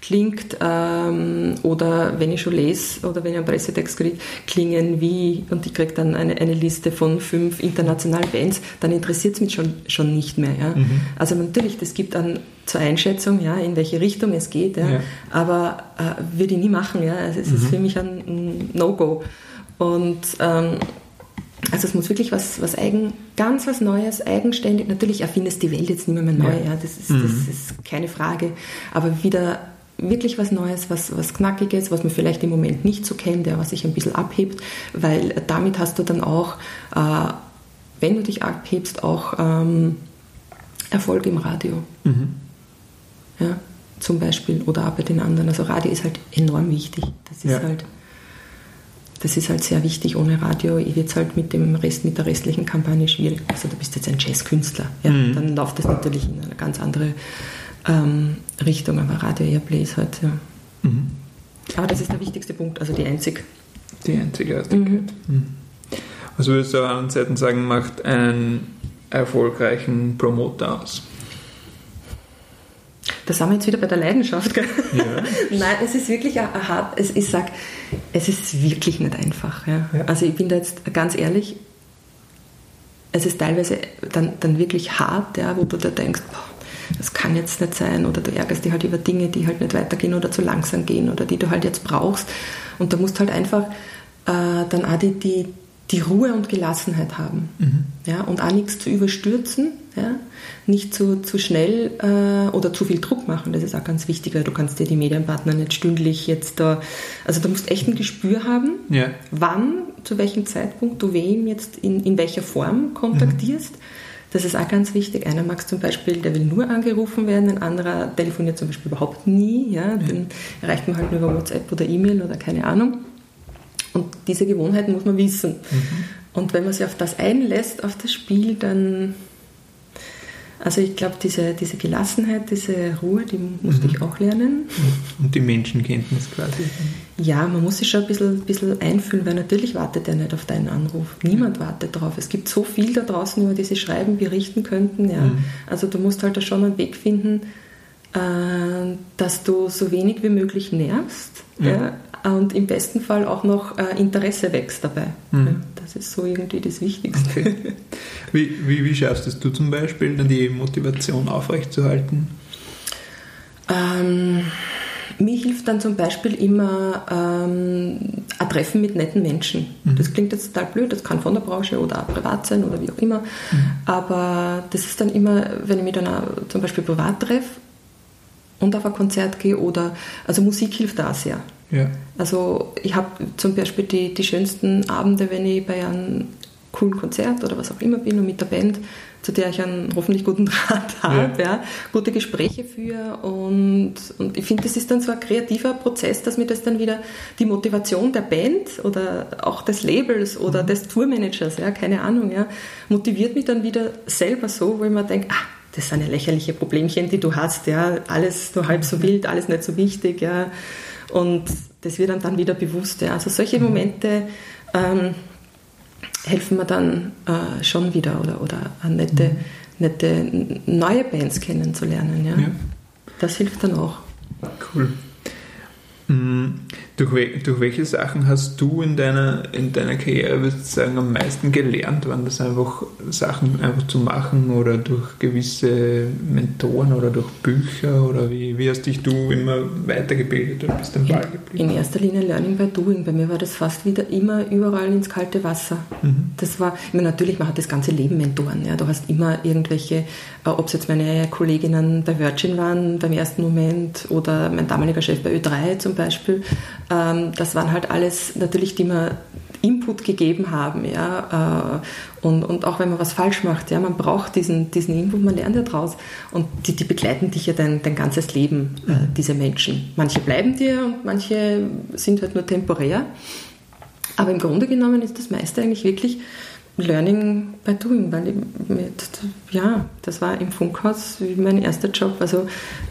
Speaker 2: klingt ähm, oder wenn ich schon lese oder wenn ich einen Pressetext kriege, klingen wie und ich kriege dann eine, eine Liste von fünf internationalen Bands, dann interessiert es mich schon, schon nicht mehr. Ja? Mhm. Also natürlich, das gibt dann zur Einschätzung, ja, in welche Richtung es geht, ja? ja. aber äh, würde ich nie machen. Ja? Also es mhm. ist für mich ein, No-Go. Und ähm, also es muss wirklich was, was eigen, ganz was Neues, eigenständig. Natürlich erfindest die Welt jetzt nicht mehr, mehr neu, ja. ja das, ist, mhm. das ist keine Frage. Aber wieder wirklich was Neues, was, was Knackiges, was man vielleicht im Moment nicht so kennt, ja, was sich ein bisschen abhebt, weil damit hast du dann auch, äh, wenn du dich abhebst, auch ähm, Erfolg im Radio. Mhm. Ja, zum Beispiel oder auch bei den anderen. Also Radio ist halt enorm wichtig. Das ist ja. halt das ist halt sehr wichtig. Ohne Radio wird es halt mit dem Rest, mit der restlichen Kampagne schwierig. Also du bist jetzt ein Jazzkünstler. Ja, mhm. Dann läuft das natürlich in eine ganz andere ähm, Richtung, aber Radio Airplay ist halt, ja. Mhm. Aber das ist der wichtigste Punkt, also die einzig.
Speaker 1: Die Einzigartigkeit. Mhm. Mhm. Was würdest du auf anderen Seiten sagen, macht einen erfolgreichen Promoter aus?
Speaker 2: Da sind wir jetzt wieder bei der Leidenschaft. Gell? Ja. <laughs> Nein, es ist wirklich ein, ein hart, es, ich sage, es ist wirklich nicht einfach. Ja. ja. Also ich bin da jetzt ganz ehrlich, es ist teilweise dann, dann wirklich hart, ja, wo du da denkst, boah, das kann jetzt nicht sein oder du ärgerst dich halt über Dinge, die halt nicht weitergehen oder zu langsam gehen oder die du halt jetzt brauchst. Und da musst halt einfach äh, dann auch die, die, die Ruhe und Gelassenheit haben. Mhm. Ja, und auch nichts zu überstürzen, ja, nicht zu, zu schnell äh, oder zu viel Druck machen. Das ist auch ganz wichtig, weil du kannst dir die Medienpartner nicht stündlich jetzt da, also du musst echt ein Gespür haben, ja. wann, zu welchem Zeitpunkt du wem jetzt in, in welcher Form kontaktierst. Mhm das ist auch ganz wichtig. Einer mag zum Beispiel, der will nur angerufen werden, ein anderer telefoniert zum Beispiel überhaupt nie. Ja? Den erreicht man halt nur über WhatsApp oder E-Mail oder keine Ahnung. Und diese Gewohnheiten muss man wissen. Mhm. Und wenn man sich auf das einlässt, auf das Spiel, dann also ich glaube, diese, diese Gelassenheit, diese Ruhe, die musste mhm. ich auch lernen.
Speaker 1: Und die Menschenkenntnis quasi.
Speaker 2: Ja, man muss sich schon ein bisschen, bisschen einfühlen, weil natürlich wartet er nicht auf deinen Anruf. Niemand ja. wartet darauf. Es gibt so viel da draußen, über die sie schreiben, berichten könnten. Ja. Mhm. Also du musst halt da schon einen Weg finden, dass du so wenig wie möglich nervst. Ja. ja und im besten Fall auch noch äh, Interesse wächst dabei. Mhm. Ja, das ist so irgendwie das Wichtigste. Okay. <laughs>
Speaker 1: Wie, wie, wie schaffst es du zum Beispiel, dann die Motivation aufrechtzuerhalten?
Speaker 2: Ähm, mir hilft dann zum Beispiel immer ähm, ein Treffen mit netten Menschen. Mhm. Das klingt jetzt total blöd, das kann von der Branche oder auch privat sein oder wie auch immer. Mhm. Aber das ist dann immer, wenn ich mich dann auch zum Beispiel privat treffe und auf ein Konzert gehe oder, also Musik hilft da sehr. Ja. Also ich habe zum Beispiel die, die schönsten Abende, wenn ich bei einem coolen Konzert oder was auch immer bin und mit der Band, zu der ich einen hoffentlich guten <laughs> Draht habe, ja. ja gute Gespräche führe und, und ich finde, das ist dann so ein kreativer Prozess, dass mir das dann wieder die Motivation der Band oder auch des Labels oder mhm. des Tourmanagers, ja, keine Ahnung, ja, motiviert mich dann wieder selber so, wo ich mir denke, ah, das sind ja lächerliche Problemchen, die du hast, ja, alles nur halb so wild, alles nicht so wichtig, ja, und das wird einem dann wieder bewusst. Ja. Also solche. Momente ähm, helfen mir dann äh, schon wieder oder, oder nette, mhm. nette neue Bands kennenzulernen. Ja. ja. Das hilft dann auch.
Speaker 1: Cool. Mhm. Durch, durch welche Sachen hast du in deiner, in deiner Karriere, würdest du sagen, am meisten gelernt? Waren das einfach Sachen einfach zu machen oder durch gewisse Mentoren oder durch Bücher oder wie, wie hast dich du immer weitergebildet oder bist am Ball
Speaker 2: geblieben? In erster Linie Learning by Doing. Bei mir war das fast wieder immer überall ins kalte Wasser. Mhm. Das war, ich meine, natürlich, man hat das ganze Leben Mentoren. Ja. Du hast immer irgendwelche, äh, ob es jetzt meine Kolleginnen bei Virgin waren beim ersten Moment oder mein damaliger Chef bei Ö3 zum Beispiel ähm, das waren halt alles natürlich, die mir Input gegeben haben, ja, äh, und, und auch wenn man was falsch macht, ja, man braucht diesen, diesen Input, man lernt ja draus und die, die begleiten dich ja dein, dein ganzes Leben, äh, mhm. diese Menschen. Manche bleiben dir und manche sind halt nur temporär, aber im Grunde genommen ist das meiste eigentlich wirklich Learning by Doing, weil ich mit, ja, das war im Funkhaus mein erster Job. Also,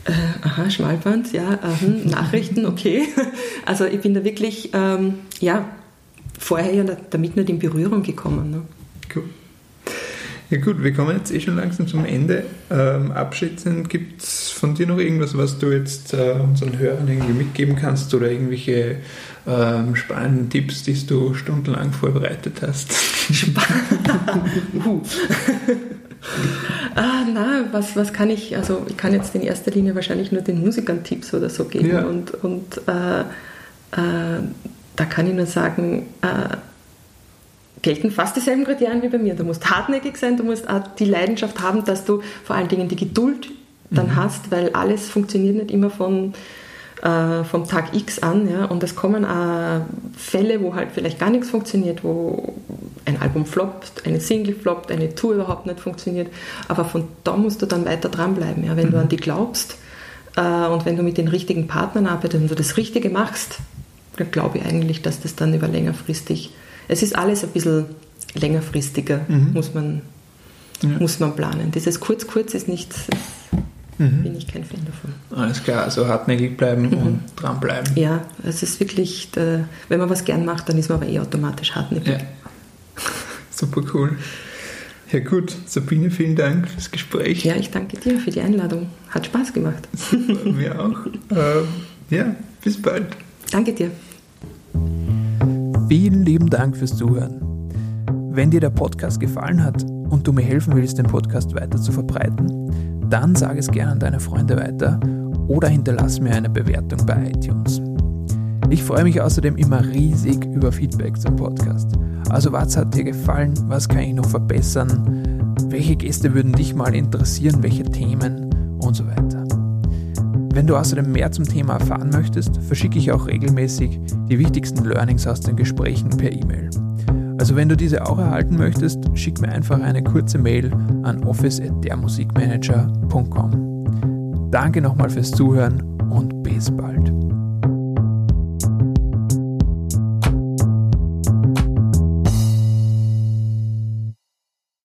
Speaker 2: äh, aha, Schmalband, ja, äh, <laughs> Nachrichten, okay. Also ich bin da wirklich, ähm, ja, vorher ja damit nicht in Berührung gekommen. Ne?
Speaker 1: Cool. Ja gut, wir kommen jetzt eh schon langsam zum Ende. Ähm, abschließend gibt es von dir noch irgendwas, was du jetzt äh, unseren Hörern irgendwie mitgeben kannst oder irgendwelche ähm, spannenden Tipps, die du stundenlang vorbereitet hast? <laughs>
Speaker 2: uh. ah, na, was, was kann ich, also ich kann jetzt in erster Linie wahrscheinlich nur den Musikern Tipps oder so geben ja. und, und äh, äh, da kann ich nur sagen, äh, gelten fast dieselben Kriterien wie bei mir. Du musst hartnäckig sein, du musst auch die Leidenschaft haben, dass du vor allen Dingen die Geduld dann mhm. hast, weil alles funktioniert nicht immer von, äh, vom Tag X an. Ja? Und es kommen auch Fälle, wo halt vielleicht gar nichts funktioniert, wo ein Album floppt, eine Single floppt, eine Tour überhaupt nicht funktioniert. Aber von da musst du dann weiter dranbleiben. Ja? Wenn mhm. du an die glaubst äh, und wenn du mit den richtigen Partnern arbeitest und du das Richtige machst, dann glaube ich eigentlich, dass das dann über längerfristig es ist alles ein bisschen längerfristiger, mhm. muss, man, ja. muss man planen. Dieses kurz-kurz ist nicht, mhm. bin ich kein Fan davon.
Speaker 1: Alles klar, also hartnäckig bleiben mhm. und dranbleiben.
Speaker 2: Ja, es ist wirklich, der, wenn man was gern macht, dann ist man aber eh automatisch hartnäckig. Ja. <laughs>
Speaker 1: Super cool. Ja gut, Sabine, vielen Dank fürs Gespräch.
Speaker 2: Ja, ich danke dir für die Einladung. Hat Spaß gemacht. <laughs>
Speaker 1: Mir auch. Ähm, ja, bis bald.
Speaker 2: Danke dir.
Speaker 1: Vielen lieben Dank fürs Zuhören. Wenn dir der Podcast gefallen hat und du mir helfen willst, den Podcast weiter zu verbreiten, dann sag es gerne an deine Freunde weiter oder hinterlass mir eine Bewertung bei iTunes. Ich freue mich außerdem immer riesig über Feedback zum Podcast. Also was hat dir gefallen? Was kann ich noch verbessern? Welche Gäste würden dich mal interessieren? Welche Themen? Und so weiter. Wenn du außerdem mehr zum Thema erfahren möchtest, verschicke ich auch regelmäßig die wichtigsten Learnings aus den Gesprächen per E-Mail. Also wenn du diese auch erhalten möchtest, schick mir einfach eine kurze Mail an office@dermusikmanager.com. Danke nochmal fürs Zuhören und bis bald.